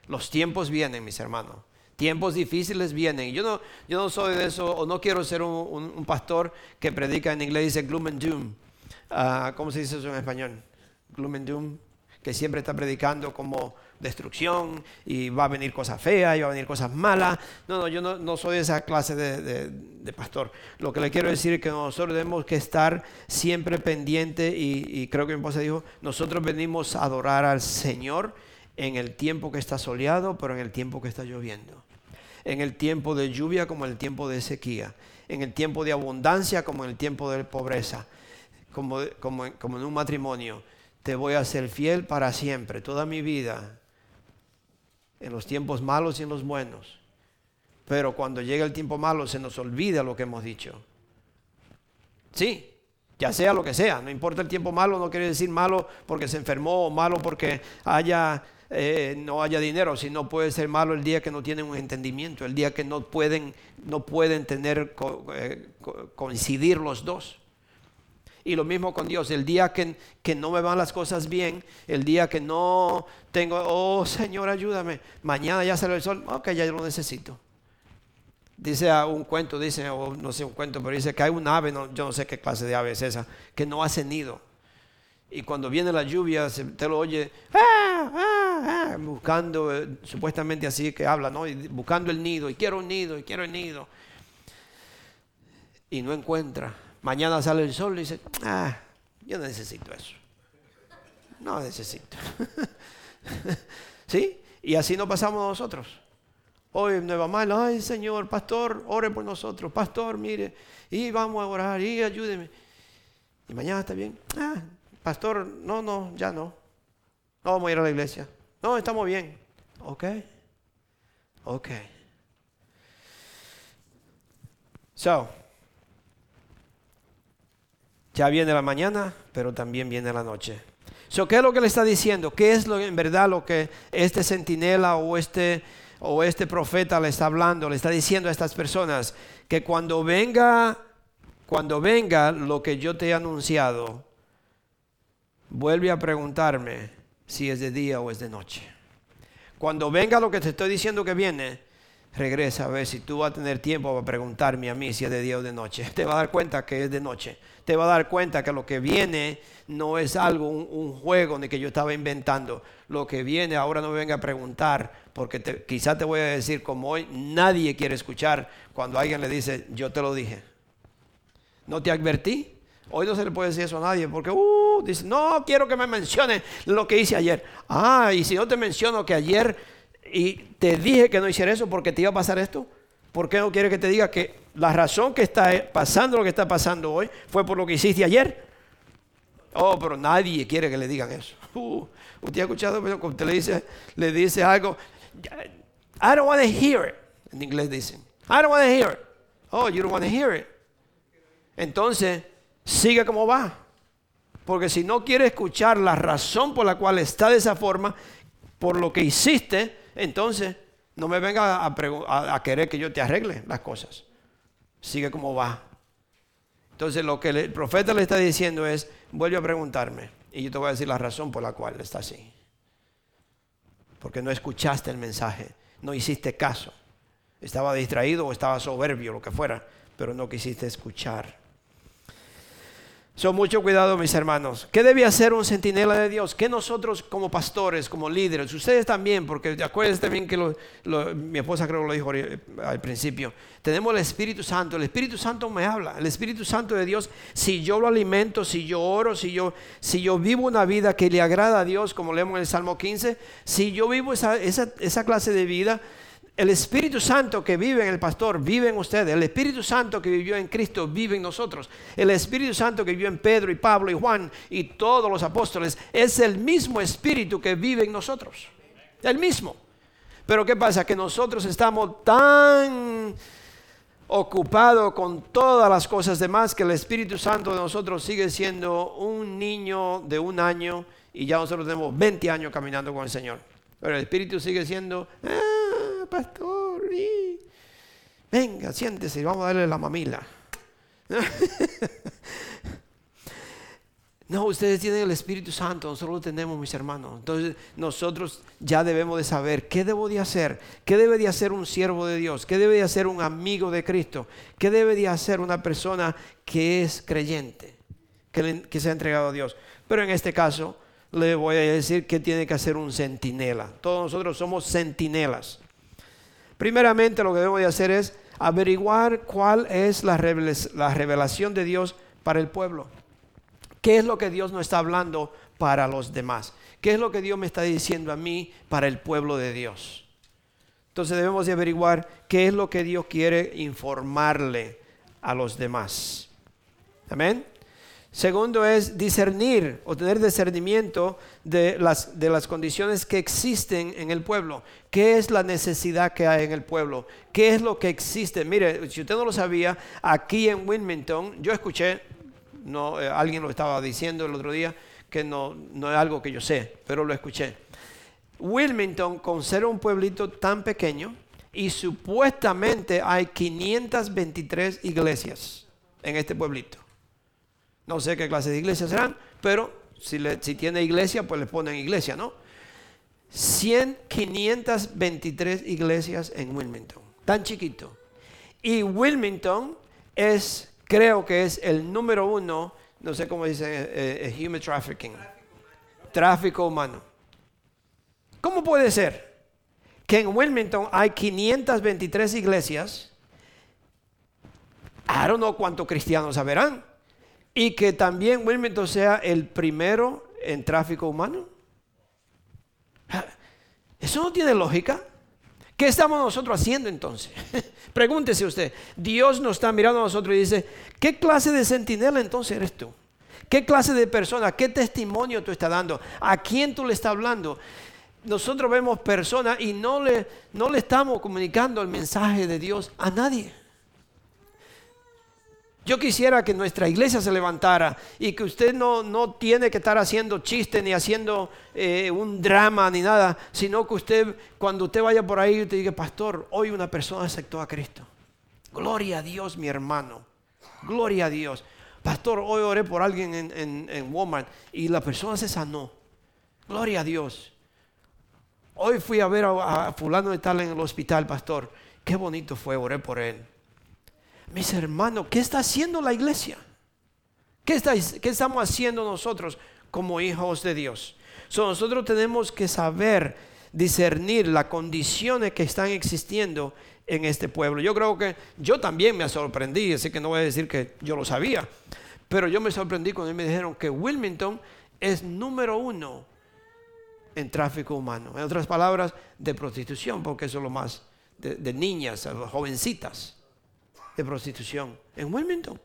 Los tiempos vienen, mis hermanos. Tiempos difíciles vienen. Yo no, yo no soy de eso, o no quiero ser un pastor que predica en inglés, dice gloom and doom. Ah, ¿cómo se dice eso en español? Gloom and doom, que siempre está predicando como destrucción y va a venir cosas feas y va a venir cosas malas. No, no, yo no, soy de esa clase de, pastor. Lo que le quiero decir es que nosotros debemos que estar siempre pendiente y, creo que mi esposa dijo, nosotros venimos a adorar al Señor en el tiempo que está soleado, pero en el tiempo que está lloviendo. En el tiempo de lluvia como en el tiempo de sequía. En el tiempo de abundancia como en el tiempo de pobreza como, como, en un matrimonio, te voy a ser fiel para siempre, toda mi vida, en los tiempos malos y en los buenos. Pero cuando llega el tiempo malo se nos olvida lo que hemos dicho. Sí, ya sea lo que sea, no importa el tiempo malo, no quiere decir malo porque se enfermó o malo porque haya eh, no haya dinero, sino puede ser malo el día que no tienen un entendimiento, el día que no pueden, no pueden tener, eh, coincidir los dos. Y lo mismo con Dios, el día que, que, no me van las cosas bien, el día que no tengo, oh Señor, ayúdame, mañana ya sale el sol, ok, ya lo necesito. Dice un cuento, dice, o no sé un cuento, pero dice que hay un ave, yo no sé qué clase de ave es esa, que no hace nido. Y cuando viene la lluvia, te lo oye, ah, ah, ah", buscando, eh, supuestamente así que habla, ¿no? buscando el nido, y quiero un nido, y quiero el nido. Y no encuentra. Mañana sale el sol y dice, ah, yo no necesito eso. No necesito. [laughs] ¿Sí? Y así no pasamos nosotros. Hoy me va mal, ay Señor, pastor, ore por nosotros, pastor, mire, y vamos a orar, y ayúdeme. Y mañana está bien. Ah, pastor, no, no, ya no. No vamos a ir a la iglesia. No, estamos bien. Ok. Ok. So, ya viene la mañana, pero también viene la noche. So, ¿Qué es lo que le está diciendo? ¿Qué es lo, en verdad lo que este centinela o este o este profeta le está hablando, le está diciendo a estas personas que cuando venga, cuando venga lo que yo te he anunciado, vuelve a preguntarme si es de día o es de noche. Cuando venga lo que te estoy diciendo que viene, regresa a ver si tú vas a tener tiempo para preguntarme a mí si es de día o de noche. Te va a dar cuenta que es de noche. Te va a dar cuenta que lo que viene no es algo, un, juego de que yo estaba inventando. Lo que viene ahora no me venga a preguntar, porque quizá te voy a decir como hoy, nadie quiere escuchar cuando alguien le dice, yo te lo dije. ¿No te advertí? Hoy no se le puede decir eso a nadie porque, uh, dice, no quiero que me mencione lo que hice ayer. Ah, y si no te menciono que ayer y te dije que no hiciera eso porque te iba a pasar esto, ¿por qué no quiere que te diga que la razón que está pasando lo que está pasando hoy fue por lo que hiciste ayer? Oh, pero nadie quiere que le digan eso. [laughs] Uh, usted ha escuchado cuando usted le dice, le dice algo, I don't want to hear it. En inglés dicen, I don't want to hear it. Oh, you don't want to hear it. Entonces, sigue como va. Porque si no quiere escuchar la razón por la cual está de esa forma, por lo que hiciste, entonces no me venga a, querer que yo te arregle las cosas. Sigue como va. Entonces lo que el profeta le está diciendo es, vuelve a preguntarme y yo te voy a decir la razón por la cual está así. Porque no escuchaste el mensaje, no hiciste caso. Estaba distraído o estaba soberbio, lo que fuera, pero no quisiste escuchar. Son mucho cuidado, mis hermanos. ¿Qué debe hacer un centinela de Dios? ¿Qué nosotros como pastores, como líderes, ustedes también, porque acuérdense también que mi esposa creo que lo dijo al principio, tenemos el Espíritu Santo. El Espíritu Santo me habla. El Espíritu Santo de Dios, si yo lo alimento, si yo oro, si yo, si yo vivo una vida que le agrada a Dios, como leemos en el Salmo 15, si yo vivo esa, esa clase de vida, el Espíritu Santo que vive en el pastor vive en ustedes. El Espíritu Santo que vivió en Cristo vive en nosotros. El Espíritu Santo que vivió en Pedro y Pablo y Juan y todos los apóstoles es el mismo Espíritu que vive en nosotros. El mismo. Pero ¿qué pasa? Que nosotros estamos tan ocupados con todas las cosas demás que el Espíritu Santo de nosotros sigue siendo un niño de un año y ya nosotros tenemos 20 años caminando con el Señor. Pero el Espíritu sigue siendo... Ah, pastor. Venga, siéntese y vamos a darle la mamila. [laughs] No, ustedes tienen el Espíritu Santo, nosotros lo tenemos, mis hermanos. Entonces nosotros ya debemos de saber qué debo de hacer, qué debe de hacer un siervo de Dios, qué debe de hacer un amigo de Cristo, qué debe de hacer una persona que es creyente, que, que se ha entregado a Dios. Pero en este caso le voy a decir que tiene que hacer un centinela. Todos nosotros somos centinelas. Primeramente lo que debo de hacer es averiguar cuál es la revelación de Dios para el pueblo. ¿Qué es lo que Dios nos está hablando para los demás? ¿Qué es lo que Dios me está diciendo a mí para el pueblo de Dios? Entonces debemos de averiguar qué es lo que Dios quiere informarle a los demás. Amén. Segundo es discernir o tener discernimiento de las, de las condiciones que existen en el pueblo. ¿Qué es la necesidad que hay en el pueblo? ¿Qué es lo que existe? Mire, si usted no lo sabía, aquí en Wilmington, yo escuché, no, eh, alguien lo estaba diciendo el otro día, que no, no es algo que yo sé, pero lo escuché. Wilmington, con ser un pueblito tan pequeño, y supuestamente hay 523 iglesias en este pueblito. No sé qué clase de iglesias serán, pero si, tiene iglesia, pues le ponen iglesia, ¿no? 100, 523 iglesias en Wilmington, tan chiquito. Y Wilmington es, creo que es el número uno, no sé cómo dice, eh, eh, human trafficking, tráfico humano. ¿Cómo puede ser que en Wilmington hay 523 iglesias? I don't know cuántos cristianos habrán. Y que también Wilmington sea el primero en tráfico humano. Eso no tiene lógica. ¿Qué estamos nosotros haciendo entonces? [laughs] Pregúntese usted. Dios nos está mirando a nosotros y dice, ¿qué clase de centinela entonces eres tú? ¿Qué clase de persona? ¿Qué testimonio tú estás dando? ¿A quién tú le estás hablando? Nosotros vemos personas y no le, no le estamos comunicando el mensaje de Dios a nadie. Yo quisiera que nuestra iglesia se levantara y que usted no, no tiene que estar haciendo chistes ni haciendo eh, un drama ni nada, sino que usted, cuando usted vaya por ahí, te diga, pastor, hoy una persona aceptó a Cristo. Gloria a Dios, mi hermano. Gloria a Dios. Pastor, hoy oré por alguien en, Walmart y la persona se sanó. Gloria a Dios. Hoy fui a ver a, fulano de tal en el hospital, pastor. Qué bonito fue, oré por él. Mis hermanos, ¿qué está haciendo la iglesia? ¿Qué, estamos haciendo nosotros como hijos de Dios? nosotros tenemos que saber discernir las condiciones que están existiendo en este pueblo. Yo creo que yo también me sorprendí, así que no voy a decir que yo lo sabía, pero yo me sorprendí cuando me dijeron que Wilmington es número uno en tráfico humano. En otras palabras, de prostitución, porque eso es lo más de, de niñas, jovencitas de prostitución en Wilmington.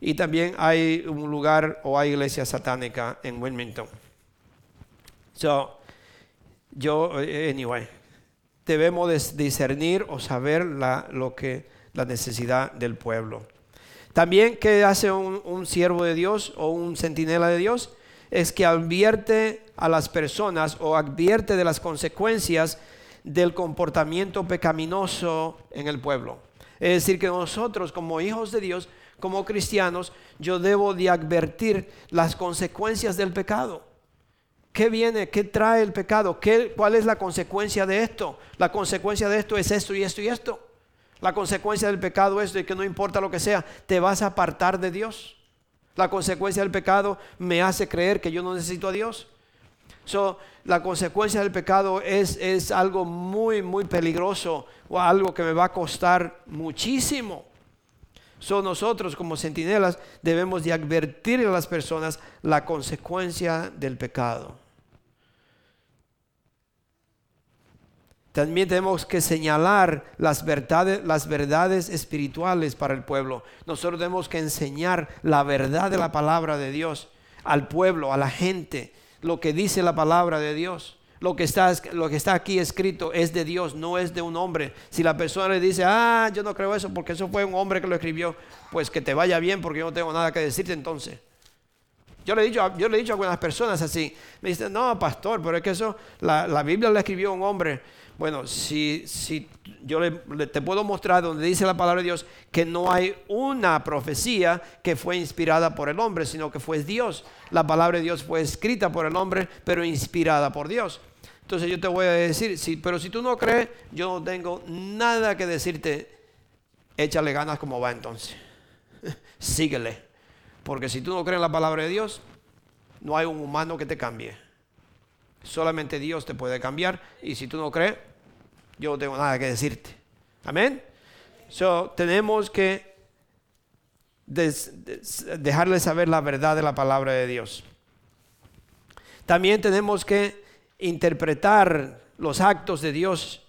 Y también hay un lugar o hay iglesia satánica en Wilmington. So, yo, eh, anyway, debemos discernir o saber la, lo que, la necesidad del pueblo. También, ¿qué hace un, un siervo de Dios o un centinela de Dios? Es que advierte a las personas o advierte de las consecuencias del comportamiento pecaminoso en el pueblo. Es decir, que nosotros como hijos de Dios, como cristianos, yo debo de advertir las consecuencias del pecado. ¿Qué viene? ¿Qué trae el pecado? ¿Qué, ¿Cuál es la consecuencia de esto? La consecuencia de esto es esto y esto y esto. La consecuencia del pecado es de que no importa lo que sea, te vas a apartar de Dios. La consecuencia del pecado me hace creer que yo no necesito a Dios. So, la consecuencia del pecado es, es algo muy, muy peligroso o algo que me va a costar muchísimo. So, nosotros como centinelas debemos de advertir a las personas la consecuencia del pecado. También tenemos que señalar las verdades, las verdades espirituales para el pueblo. Nosotros tenemos que enseñar la verdad de la palabra de Dios al pueblo, a la gente lo que dice la palabra de Dios. Lo que, está, lo que está aquí escrito es de Dios, no es de un hombre. Si la persona le dice, ah, yo no creo eso porque eso fue un hombre que lo escribió, pues que te vaya bien porque yo no tengo nada que decirte entonces. Yo le he dicho, yo le he a algunas personas así, me dicen, no, pastor, pero es que eso, la, la Biblia la escribió un hombre. Bueno, si, si yo te puedo mostrar donde dice la palabra de Dios que no hay una profecía que fue inspirada por el hombre, sino que fue Dios. La palabra de Dios fue escrita por el hombre, pero inspirada por Dios. Entonces yo te voy a decir, sí, pero si tú no crees, yo no tengo nada que decirte. Échale ganas como va entonces. [laughs] Síguele. Porque si tú no crees en la palabra de Dios, no hay un humano que te cambie. Solamente Dios te puede cambiar. Y si tú no crees, yo no tengo nada que decirte. Amén. So, tenemos que dejarle saber la verdad de la palabra de Dios. También tenemos que interpretar los actos de Dios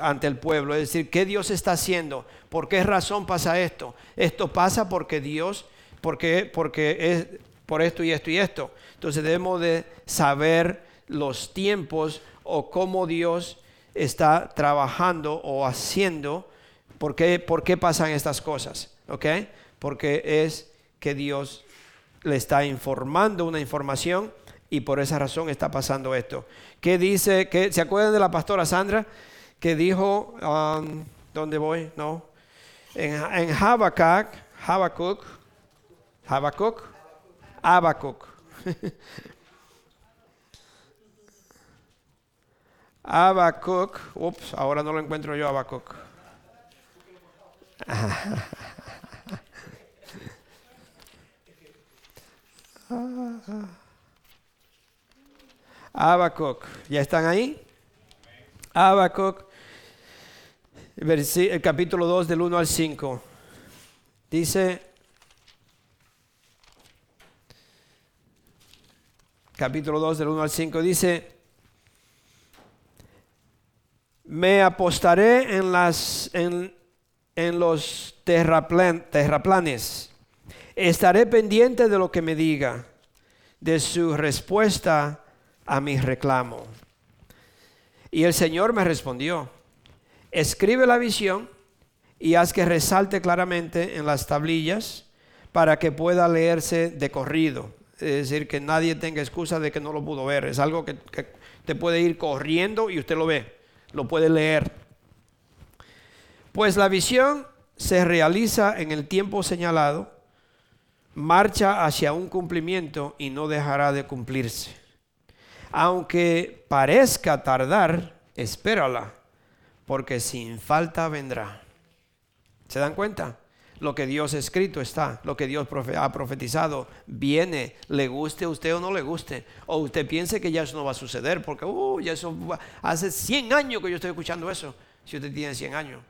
ante el pueblo. Es decir, ¿qué Dios está haciendo? ¿Por qué razón pasa esto? Esto pasa porque Dios, porque, porque es por esto y esto y esto. Entonces debemos de saber los tiempos o cómo Dios está trabajando o haciendo, por qué, por qué pasan estas cosas, ¿ok? Porque es que Dios le está informando una información y por esa razón está pasando esto. ¿Qué dice? Que, ¿Se acuerdan de la pastora Sandra que dijo, um, ¿dónde voy? No. En, en Habacuc, Habacuc, Habacuc. Habacuc, ups, ahora no lo encuentro yo, Habacuc. Habacuc, ¿ya están ahí? Habacuc, el capítulo 2 del 1 al 5. Dice, capítulo 2 del 1 al 5, dice, me apostaré en, las, en, los terraplanes. Estaré pendiente de lo que me diga, de su respuesta a mi reclamo. Y el Señor me respondió, escribe la visión y haz que resalte claramente en las tablillas para que pueda leerse de corrido. Es decir, que nadie tenga excusa de que no lo pudo ver. Es algo que, que te puede ir corriendo y usted lo ve, lo puede leer. Pues la visión se realiza en el tiempo señalado, marcha hacia un cumplimiento y no dejará de cumplirse. Aunque parezca tardar, espérala, porque sin falta vendrá. ¿Se dan cuenta? Lo que Dios escrito está, lo que Dios ha profetizado viene, le guste a usted o no le guste. O usted piense que ya eso no va a suceder, porque uh, ya eso hace 100 años que yo estoy escuchando eso, si usted tiene 100 años.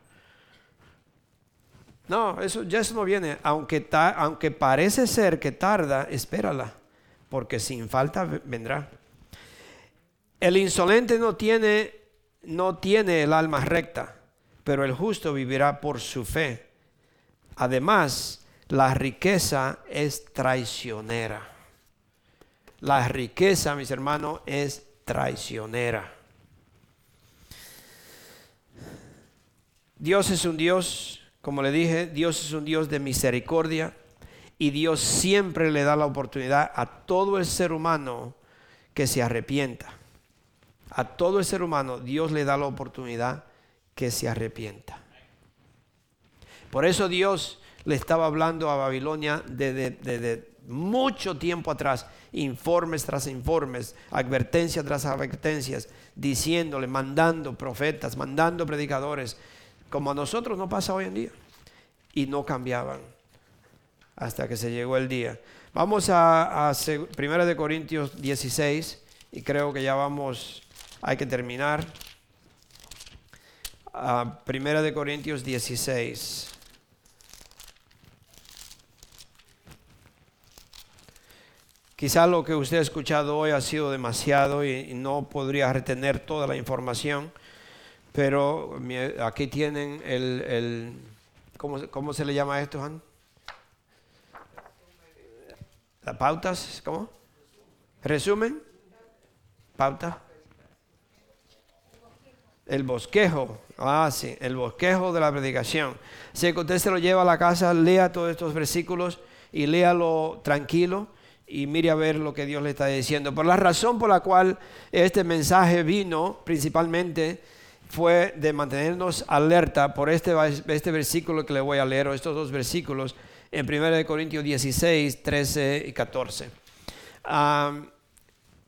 No, eso ya eso no viene. Aunque, aunque parece ser que tarda, espérala, porque sin falta vendrá. El insolente no tiene, no tiene el alma recta, pero el justo vivirá por su fe. Además, la riqueza es traicionera. La riqueza, mis hermanos, es traicionera. Dios es un Dios, como le dije, Dios es un Dios de misericordia y Dios siempre le da la oportunidad a todo el ser humano que se arrepienta a todo el ser humano Dios le da la oportunidad que se arrepienta. Por eso Dios le estaba hablando a Babilonia desde, mucho tiempo atrás, informes tras informes, advertencias tras advertencias, diciéndole, mandando profetas, mandando predicadores, como a nosotros no pasa hoy en día. Y no cambiaban hasta que se llegó el día. Vamos a, a 1 de Corintios 16 y creo que ya vamos hay que terminar. Primera de Corintios 16. Quizá lo que usted ha escuchado hoy ha sido demasiado y, no podría retener toda la información, pero aquí tienen el, el ¿cómo, se le llama esto, Han? ¿Las pautas? ¿Cómo? ¿Resumen? ¿Pauta? El bosquejo. Ah, sí, el bosquejo de la predicación. Si usted se lo lleva a la casa, lea todos estos versículos y léalo tranquilo y mire a ver lo que Dios le está diciendo. Por la razón por la cual este mensaje vino principalmente fue de mantenernos alerta por este, este versículo que le voy a leer, o estos dos versículos, en 1 Corintios 16, 13 y 14.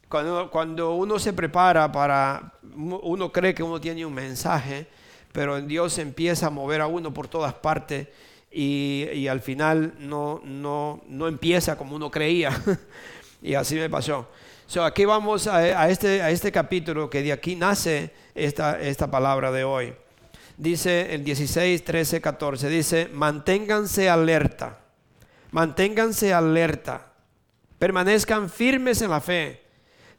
Cuando, uno se prepara para, uno cree que uno tiene un mensaje, pero Dios empieza a mover a uno por todas partes y, al final no, no, no, empieza como uno creía. [laughs] y así me pasó. So, aquí vamos a, este, a este capítulo que de aquí nace esta, esta palabra de hoy. Dice el 16, 13, 14, dice, manténganse alerta, manténganse alerta, permanezcan firmes en la fe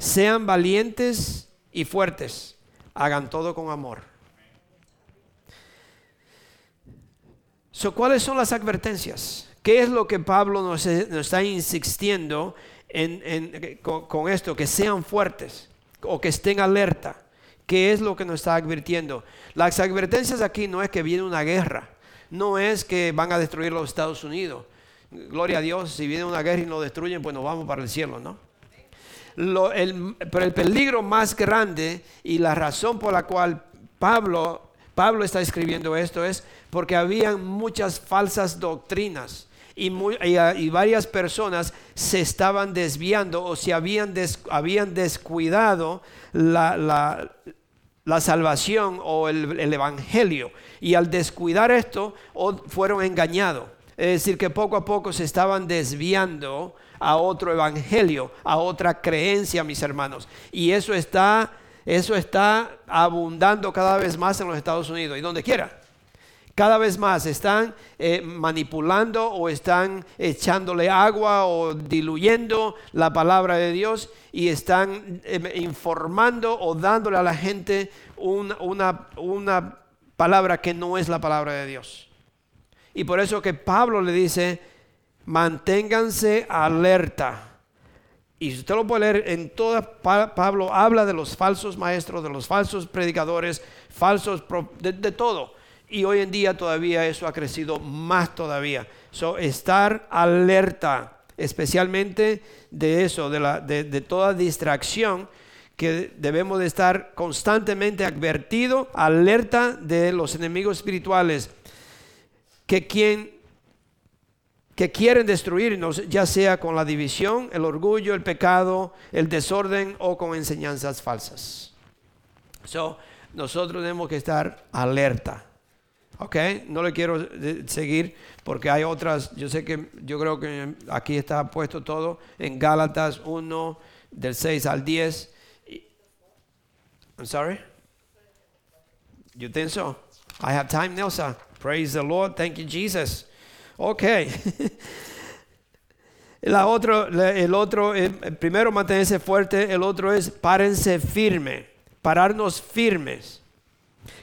sean valientes y fuertes. Hagan todo con amor. ¿Cuáles son las advertencias? ¿Qué es lo que Pablo nos, está insistiendo con, esto? Que sean fuertes o que estén alerta. ¿Qué es lo que nos está advirtiendo? Las advertencias aquí no es que viene una guerra, no es que van a destruir los Estados Unidos. Gloria a Dios, si viene una guerra y nos destruyen, pues nos vamos para el cielo, ¿no? pero el peligro más grande y la razón por la cual Pablo está escribiendo esto es porque habían muchas falsas doctrinas. Y, y, varias personas se estaban desviando o se habían, descuidado la, la, salvación o el, el, evangelio. Y al descuidar esto, fueron engañados. Es decir, que poco a poco se estaban desviando a otro evangelio, a otra creencia, mis hermanos. Y eso está, eso está abundando cada vez más en los Estados Unidos y donde quiera. Cada vez más están eh, manipulando o están echándole agua o diluyendo la palabra de Dios y están eh, informando o dándole a la gente una, una palabra que no es la palabra de Dios. Y por eso que Pablo le dice, manténganse alerta. Y usted lo puede leer en toda, Pablo habla de los falsos maestros, de los falsos predicadores, falsos, de, todo. Y hoy en día todavía eso ha crecido más todavía. So, estar alerta, especialmente de eso, de, la, de, toda distracción, que debemos de estar constantemente advertido, alerta de los enemigos espirituales, que que quieren destruirnos, ya sea con la división, el orgullo, el pecado, el desorden o con enseñanzas falsas. So, nosotros tenemos que estar alerta. ¿Ok? No le quiero eh, seguir porque hay otras, yo sé que yo creo que aquí está puesto todo en Gálatas 1 del 6 al 10. I'm sorry? You think so? I have time, Nelsa. Praise the Lord. Thank you, Jesus. Ok. [laughs] La otro, el otro, el primero mantenerse fuerte, el otro es párense firme, pararnos firmes.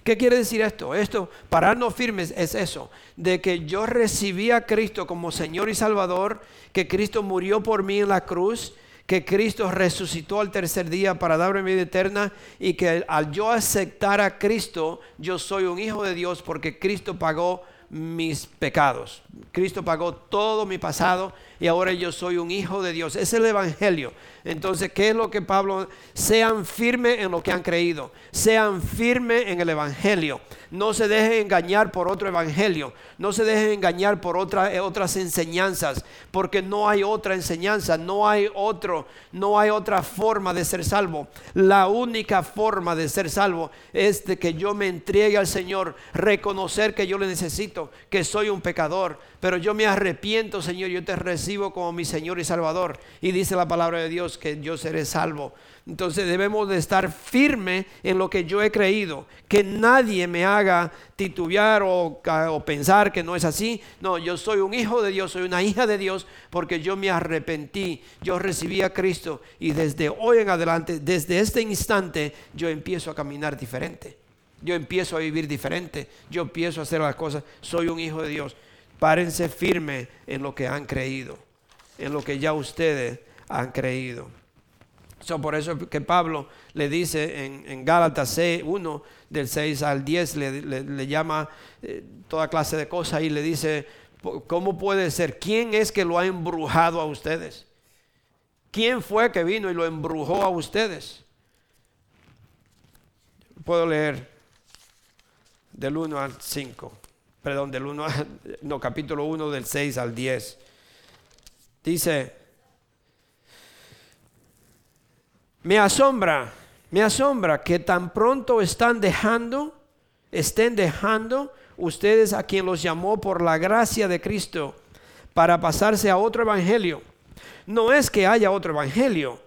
¿Qué quiere decir esto? Esto, pararnos firmes es eso, de que yo recibí a Cristo como Señor y Salvador, que Cristo murió por mí en la cruz, que Cristo resucitó al tercer día para darme vida eterna y que al yo aceptar a Cristo, yo soy un hijo de Dios porque Cristo pagó mis pecados. Cristo pagó todo mi pasado y ahora yo soy un hijo de Dios. Es el Evangelio. Entonces, ¿qué es lo que Pablo? Sean firmes en lo que han creído. Sean firmes en el Evangelio. No se dejen engañar por otro Evangelio. No se dejen engañar por otra, otras enseñanzas. Porque no hay otra enseñanza. No hay otro. No hay otra forma de ser salvo. La única forma de ser salvo es de que yo me entregue al Señor. Reconocer que yo le necesito. Que soy un pecador. Pero yo me arrepiento, Señor. Yo te recibo como mi Señor y Salvador. Y dice la palabra de Dios que yo seré salvo. Entonces debemos de estar firme en lo que yo he creído, que nadie me haga titubear o, o, pensar que no es así. No, yo soy un hijo de Dios, soy una hija de Dios porque yo me arrepentí, yo recibí a Cristo y desde hoy en adelante, desde este instante, yo empiezo a caminar diferente. Yo empiezo a vivir diferente, yo empiezo a hacer las cosas, soy un hijo de Dios. Párense firme en lo que han creído, en lo que ya ustedes han creído. por eso que Pablo le dice en, Gálatas 1, del 6 al 10, le, llama eh, toda clase de cosas y le dice, ¿cómo puede ser? ¿Quién es que lo ha embrujado a ustedes? ¿Quién fue que vino y lo embrujó a ustedes? Puedo leer del 1 al 5, perdón, del 1, [laughs] no, capítulo 1 del 6 al 10. Dice, Me asombra, me asombra que tan pronto están dejando, estén dejando ustedes a quien los llamó por la gracia de Cristo para pasarse a otro evangelio. No es que haya otro evangelio,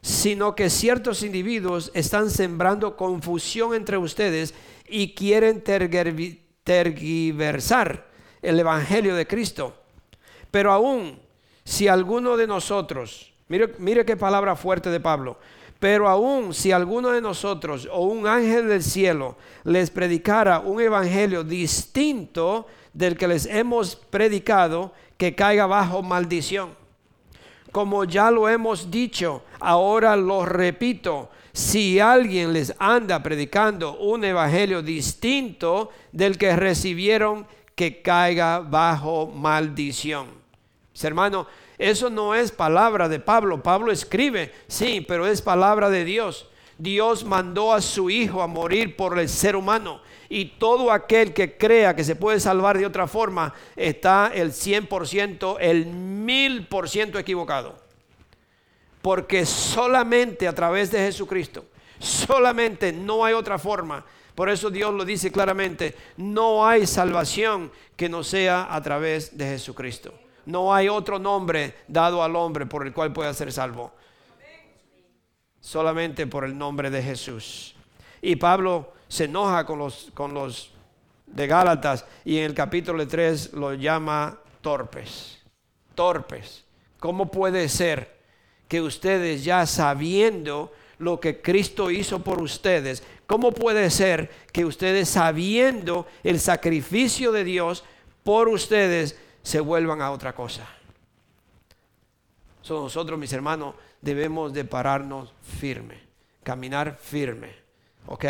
sino que ciertos individuos están sembrando confusión entre ustedes y quieren tergiversar el evangelio de Cristo. Pero aún si alguno de nosotros Mire, qué palabra fuerte de Pablo. Pero aún si alguno de nosotros o un ángel del cielo les predicara un evangelio distinto del que les hemos predicado, que caiga bajo maldición. Como ya lo hemos dicho, ahora lo repito, si alguien les anda predicando un evangelio distinto del que recibieron, que caiga bajo maldición. hermano, Eso no es palabra de Pablo. Pablo escribe, sí, pero es palabra de Dios. Dios mandó a su Hijo a morir por el ser humano. Y todo aquel que crea que se puede salvar de otra forma está el 100%, el 1000% equivocado. Porque solamente a través de Jesucristo, solamente no hay otra forma. Por eso Dios lo dice claramente, no hay salvación que no sea a través de Jesucristo. No hay otro nombre dado al hombre por el cual pueda ser salvo. Solamente por el nombre de Jesús. Y Pablo se enoja con los, con los de Gálatas y en el capítulo 3 lo llama torpes. Torpes. ¿Cómo puede ser que ustedes ya sabiendo lo que Cristo hizo por ustedes, cómo puede ser que ustedes sabiendo el sacrificio de Dios por ustedes se vuelvan a otra cosa? nosotros, mis hermanos, debemos de pararnos firme, caminar firme. ¿Ok?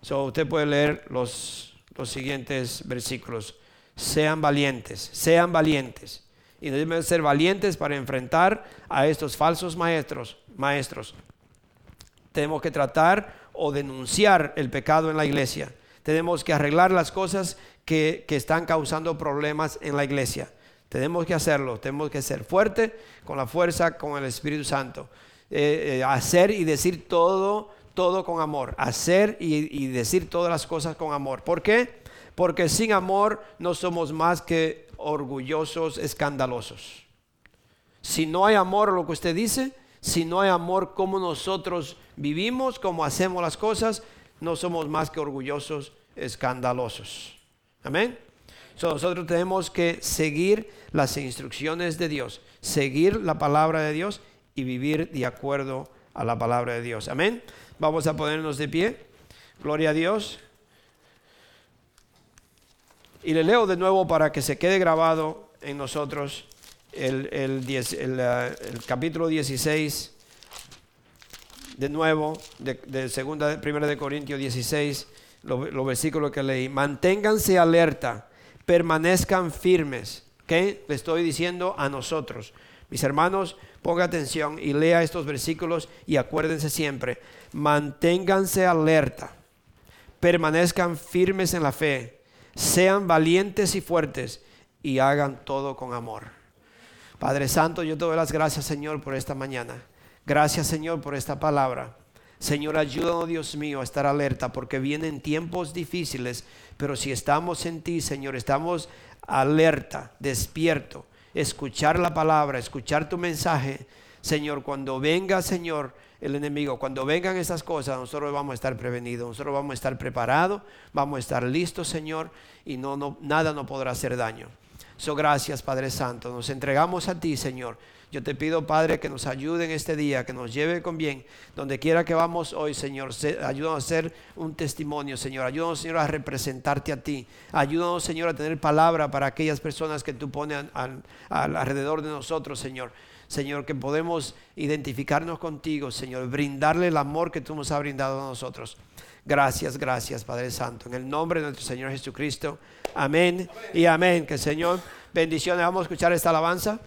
So, usted puede leer los, los siguientes versículos. Sean valientes, sean valientes. Y deben ser valientes para enfrentar a estos falsos maestros, maestros. Tenemos que tratar o denunciar el pecado en la iglesia. Tenemos que arreglar las cosas que, que están causando problemas en la iglesia. Tenemos que hacerlo, tenemos que ser fuertes con la fuerza, con el Espíritu Santo. Eh, eh, hacer y decir todo, todo con amor. Hacer y, y decir todas las cosas con amor. ¿Por qué? Porque sin amor no somos más que orgullosos, escandalosos. Si no hay amor lo que usted dice, si no hay amor como nosotros vivimos, como hacemos las cosas, no somos más que orgullosos, escandalosos. Amén nosotros tenemos que seguir las instrucciones de Dios, seguir la palabra de Dios y vivir de acuerdo a la palabra de Dios. Amén. Vamos a ponernos de pie. Gloria a Dios. Y le leo de nuevo para que se quede grabado en nosotros el, el, capítulo 16, de nuevo, de, segunda, primera de Corintios 16, los versículos que leí. Manténganse alerta permanezcan firmes. ¿Qué le estoy diciendo a nosotros? Mis hermanos, ponga atención y lea estos versículos y acuérdense siempre, manténganse alerta, permanezcan firmes en la fe, sean valientes y fuertes y hagan todo con amor. Padre Santo, yo te doy las gracias, Señor, por esta mañana. Gracias, Señor, por esta palabra. Señor, ayúdanos, Dios mío, a estar alerta porque vienen tiempos difíciles, pero si estamos en ti, Señor, estamos alerta, despierto, escuchar la palabra, escuchar tu mensaje. Señor, cuando venga, Señor, el enemigo, cuando vengan esas cosas, nosotros vamos a estar prevenidos, nosotros vamos a estar preparados, vamos a estar listos, Señor, y no, no, nada nos podrá hacer daño. So, gracias, Padre Santo. Nos entregamos a ti, Señor. Yo te pido, Padre, que nos ayude en este día, que nos lleve con bien. Donde quiera que vamos hoy, Señor, ayúdanos a ser un testimonio, Señor. Ayúdanos, Señor, a representarte a ti. Ayúdanos, Señor, a tener palabra para aquellas personas que tú pones alrededor de nosotros, Señor. Señor, que podemos identificarnos contigo, Señor, brindarle el amor que tú nos has brindado a nosotros. Gracias, gracias, Padre Santo. En el nombre de nuestro Señor Jesucristo. Amén, y amén. Que Señor, bendiciones. Vamos a escuchar esta alabanza.